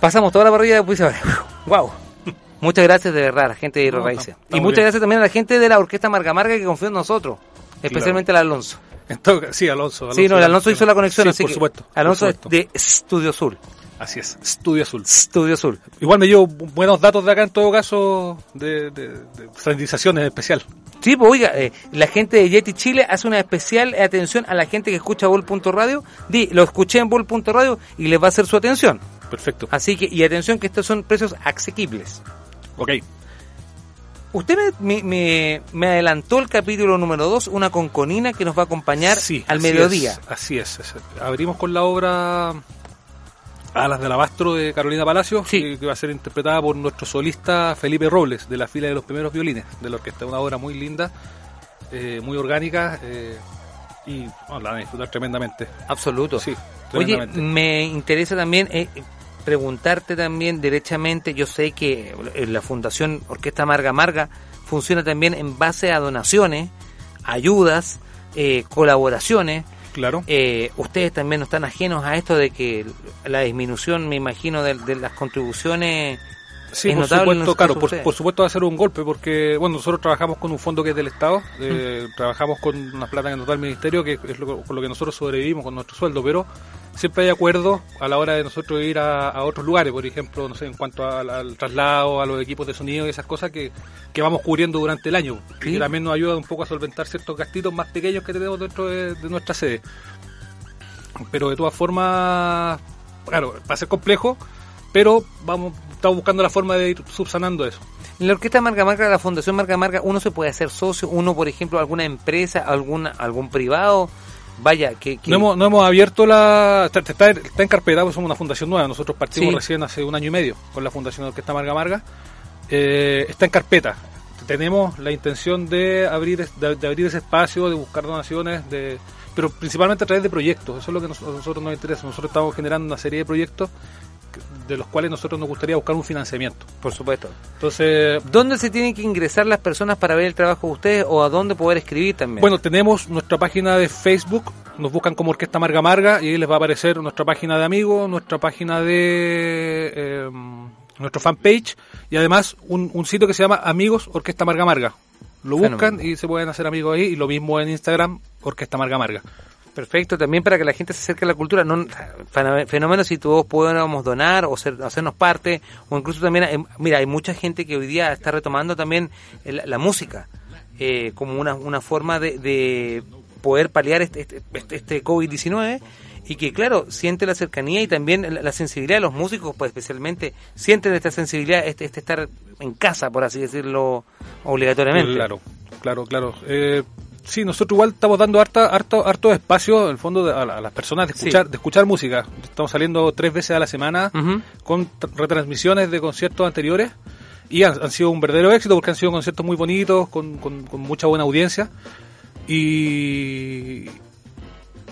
Pasamos toda la parrilla de pues, Wow. Muchas gracias de verdad a la gente de Hidro No, Y muchas bien. gracias también a la gente de la Orquesta Marga Marga que confió en nosotros. Especialmente al Alonso. En todo ca- sí, Alonso, Sí, no, el Alonso hizo la conexión, Sí, así por que supuesto. por Alonso supuesto. de Estudio Sur. Así es, Estudio Azul. Estudio Sur. Igual me llevo buenos datos de acá en todo caso de, de, de sanitización en especial. Sí, pues oiga, eh, la gente de Yeti Chile hace una especial atención a la gente que escucha Bull.radio. Di, lo escuché en Bull.radio y les va a hacer su atención. Perfecto. Así que, y atención que estos son precios asequibles. Ok. Usted me, me, me- me adelantó el capítulo número 2, una conconina que nos va a acompañar Sí, al mediodía. es, así es, es- Abrimos con la obra Alas del Alabastro de Carolina Palacio, que, que va a ser interpretada por nuestro solista Felipe Robles, de la fila de los primeros violines, de la orquesta. Una obra muy linda, eh, muy orgánica eh, y bueno, la van a disfrutar tremendamente. Absoluto. Sí, Oye, me interesa también eh, preguntarte también derechamente, yo sé que eh, la Fundación Orquesta Marga Marga funciona también en base a donaciones, ayudas, eh, colaboraciones. Claro. Eh, ustedes también no están ajenos a esto de que la disminución, me imagino, de, de las contribuciones Sí, es por notable supuesto, claro, por, supuesto va a ser un golpe porque, bueno, nosotros trabajamos con un fondo que es del Estado, eh, trabajamos con una plata que nos da el Ministerio, que es lo, con lo que nosotros sobrevivimos con nuestro sueldo, pero siempre hay acuerdos a la hora de nosotros ir a, a otros lugares, por ejemplo, no sé, en cuanto al, al traslado, a los equipos de sonido y esas cosas que, que vamos cubriendo durante el año, y que también nos ayuda un poco a solventar ciertos gastitos más pequeños que tenemos dentro de, de nuestra sede. Pero de todas formas, claro, va a ser complejo, pero vamos estamos buscando la forma de ir subsanando eso. En la Orquesta Marga Marga, la Fundación Marga Marga, uno se puede hacer socio, uno, por ejemplo, alguna empresa, alguna, algún privado, vaya, que... que- No hemos, no hemos abierto la... Está, está, está en carpeta, pues somos una fundación nueva. Nosotros partimos Sí. recién hace un año y medio con la Fundación Orquesta Marga Marga. Eh, está en carpeta. Tenemos la intención de abrir, de, de abrir ese espacio, de buscar donaciones, de pero principalmente a través de proyectos. Eso es lo que nos- a nosotros nos interesa. Nosotros estamos generando una serie de proyectos de los cuales nosotros nos gustaría buscar un financiamiento. Por supuesto. Entonces, ¿Dónde se tienen que ingresar las personas para ver el trabajo de ustedes o a dónde poder escribir también? Bueno, tenemos nuestra página de Facebook, nos buscan como Orquesta Marga Marga y ahí les va a aparecer nuestra página de amigos, nuestra página de eh, nuestro fanpage y además un, un sitio que se llama Amigos Orquesta Marga Marga. Lo buscan y se pueden hacer amigos ahí y lo mismo en Instagram, Orquesta Marga Marga. Perfecto, también para que la gente se acerque a la cultura. No, fenó- fenómeno si todos pudiéramos donar o ser- hacernos parte, o incluso también, mira, hay mucha gente que hoy día está retomando también el- la música eh, como una, una forma de, de poder paliar este, este, este, este COVID-19 y que, claro, siente la cercanía y también la, la sensibilidad de los músicos, pues especialmente sienten esta sensibilidad, este, este estar en casa, por así decirlo, obligatoriamente. Claro, claro, claro. Eh, sí, nosotros igual estamos dando harta, harto, harto espacio, en el fondo, de- a, la- a las personas de Sí. escuchar, de escuchar música. Estamos saliendo tres veces a la semana con retransmisiones de conciertos anteriores Y han, han sido un verdadero éxito porque han sido conciertos muy bonitos, con, con- con mucha buena audiencia. Y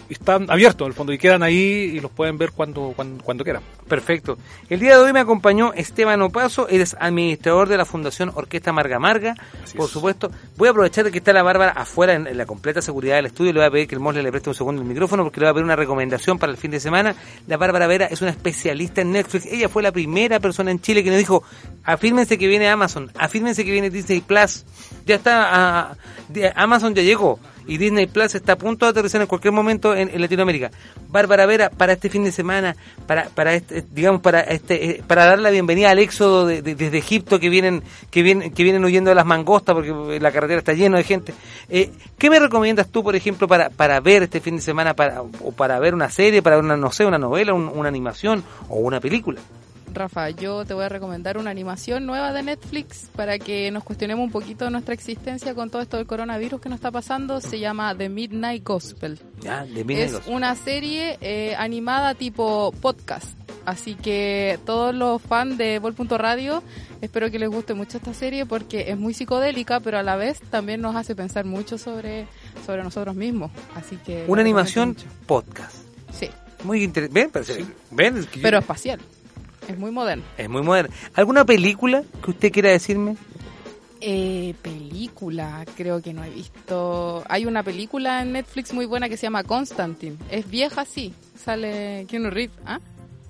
están abiertos en el fondo y quedan ahí y los pueden ver cuando, cuando, cuando quieran. Perfecto. El día de hoy me acompañó Esteban Opaso, eres administrador de la Fundación Orquesta Marga Marga. Por supuesto, voy a aprovechar de que está la Bárbara afuera en, en la completa seguridad del estudio. Le voy a pedir que el Mosle le preste un segundo el micrófono porque le voy a pedir una recomendación para el fin de semana. La Bárbara Vera es una especialista en Netflix. Ella fue la primera persona en Chile que nos dijo, afírmense que viene Amazon, afírmense que viene Disney Plus. Ya está, ah, de- Amazon ya llegó y Disney Plus está a punto de aterrizar en cualquier momento en, Latinoamérica. Bárbara Vera, para este fin de semana, para, para este, digamos, para este, eh, para dar la bienvenida al éxodo de- de- desde Egipto que vienen, que vienen, que vienen huyendo de las mangostas porque la carretera está llena de gente. Eh, ¿Qué me recomiendas tú, por ejemplo, para, para ver este fin de semana, para, o para ver una serie, para una, no sé, una novela, un- una animación o una película? Rafa, yo te voy a recomendar una animación nueva de Netflix para que nos cuestionemos un poquito nuestra existencia con todo esto del coronavirus que nos está pasando. Se llama The Midnight Gospel. Es una serie eh, animada tipo podcast. Así que todos los fans de Vol.radio, espero que les guste mucho esta serie porque es muy psicodélica, pero a la vez también nos hace pensar mucho sobre, sobre nosotros mismos. Así que Una animación podcast. Sí, Muy interesante. ¿Ven? Parece- ¿Ven? Pero espacial. Es muy moderno. es muy moderno. ¿Alguna película que usted quiera decirme? Eh, película, creo que no he visto. Hay una película en Netflix muy buena que se llama Constantine. Es vieja, sí. Sale Keanu Reeves. ¿Ah?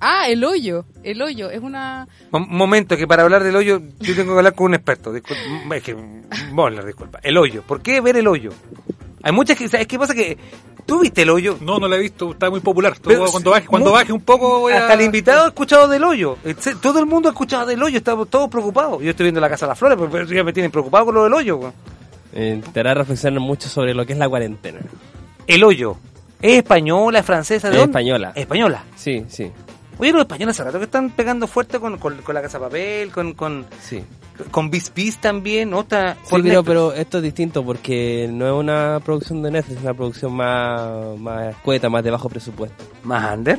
Ah, El Hoyo. El Hoyo. Es una... Un momento, que para hablar del hoyo yo tengo que hablar con un experto. Es que, Moller, disculpa. El hoyo. ¿Por qué ver el hoyo? Hay muchas que... ¿Sabes qué pasa? Que tú viste el hoyo. No, no la he visto, está muy popular. Pero cuando baje, cuando baje un poco voy a... Hasta el invitado ha escuchado del hoyo. Todo el mundo ha escuchado del hoyo. Estamos todos preocupados. Yo estoy viendo la Casa de las Flores, pero ya me tienen preocupado con lo del hoyo. güey. Eh, te hará reflexionar mucho sobre lo que es la cuarentena. El hoyo. ¿Es española, es francesa? ¿De Es dónde? española. Española. Sí, sí, Oye, los españoles hace rato que están pegando fuerte con, con, con la Casa Papel, con, con, sí. con Bis Bis también, otra... Sí, por pero, esto es distinto porque no es una producción de Netflix, es una producción más, más escueta, más de bajo presupuesto. ¿Más under?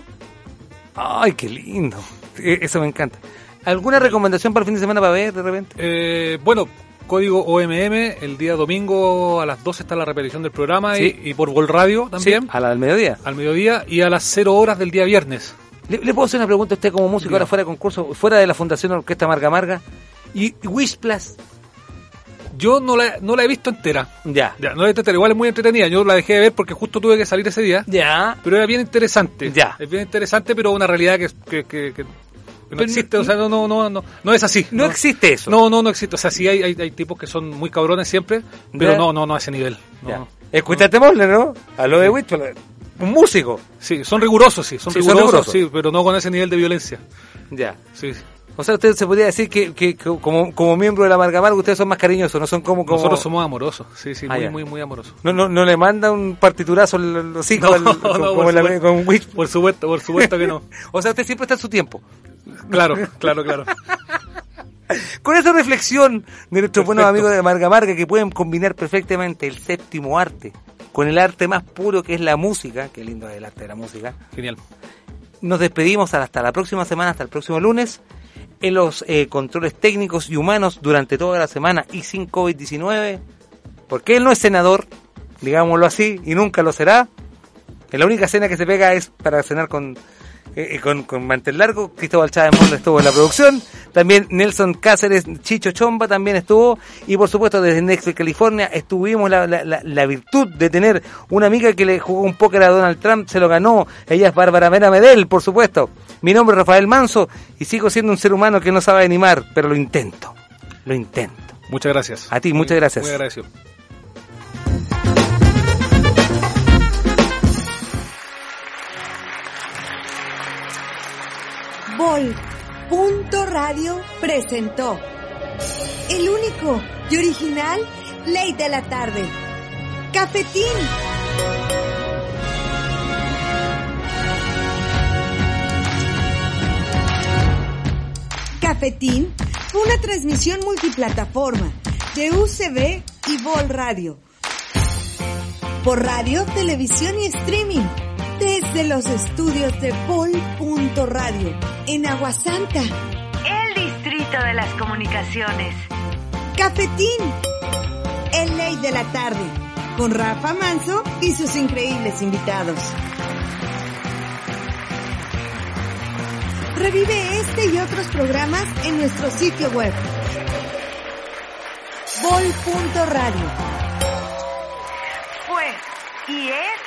Ay, qué lindo. E- Eso me encanta. ¿Alguna recomendación para el fin de semana para ver de repente? Eh, bueno, código OMM, el día domingo a las 12 está la repetición del programa Sí. y, y por Vol Radio también, Sí, a la del mediodía. al mediodía y a las 0 horas del día viernes. ¿Le, le puedo hacer una pregunta a usted como músico ahora fuera de concurso, fuera de la Fundación Orquesta Marga Marga? ¿Y y Wish Plus? Yo no la, no la he visto entera. Ya. Ya, no la he visto entera. Igual es muy entretenida. Yo la dejé de ver porque justo tuve que salir ese día. Ya. Pero era bien interesante. Ya. Es bien interesante, pero una realidad que, que, que- no existe. o sea, no, no, no, no, no es así. No existe eso. No, no, no existe. O sea, sí hay, hay, tipos que son muy cabrones siempre, pero no, no, no a ese nivel. Ya. no. Escuchaste ¿no? A lo de Plus. Un músico. Sí, son rigurosos, sí, son Sí, son rigurosos, sí, pero no con ese nivel de violencia. Ya. Sí. O sea, usted se podría decir que, que- que como, como miembro de la Marga Marga ustedes son más cariñosos, no son como... como... Nosotros somos amorosos, sí, sí, Ah, muy, muy, muy amorosos. No, no, no le manda un partiturazo los hijos No, al- no, como, la- con. Por supuesto, por supuesto que no. O sea, usted siempre está en su tiempo. Claro, claro, claro. Con esa reflexión de nuestros buenos amigos de Marga Marga que pueden combinar perfectamente el séptimo arte con el arte más puro que es la música, qué lindo es el arte de la música, Genial. nos despedimos hasta la próxima semana, hasta el próximo lunes, en los eh, controles técnicos y humanos durante toda la semana y sin COVID-19, porque él no es senador, digámoslo así, y nunca lo será. La única cena que se pega es para cenar con, eh, eh, con, con mantel largo. Cristóbal Chávez Monda estuvo en la producción. También Nelson Cáceres, Chicho Chomba también estuvo. Y por supuesto desde Nexville, California, estuvimos la, la, la, la virtud de tener una amiga que le jugó un póker a Donald Trump, se lo ganó. Ella es Bárbara Mena Medel, por supuesto. Mi nombre es Rafael Manso y sigo siendo un ser humano que no sabe animar, pero lo intento. Lo intento. Muchas gracias. A ti, muchas gracias. Muy agradecido. Vol. Punto Radio presentó el único y original Ley de la Tarde. Cafetín. Cafetín fue una transmisión multiplataforma de UCB y Vol Radio. Por radio, televisión y streaming. Desde los estudios de Vol.radio en Aguasanta. El Distrito Distrito de las Comunicaciones. Cafetín. El ley de la tarde. Con Rafa Manso y sus increíbles invitados. Revive este y otros programas en nuestro sitio web. Vol.radio. Fue y es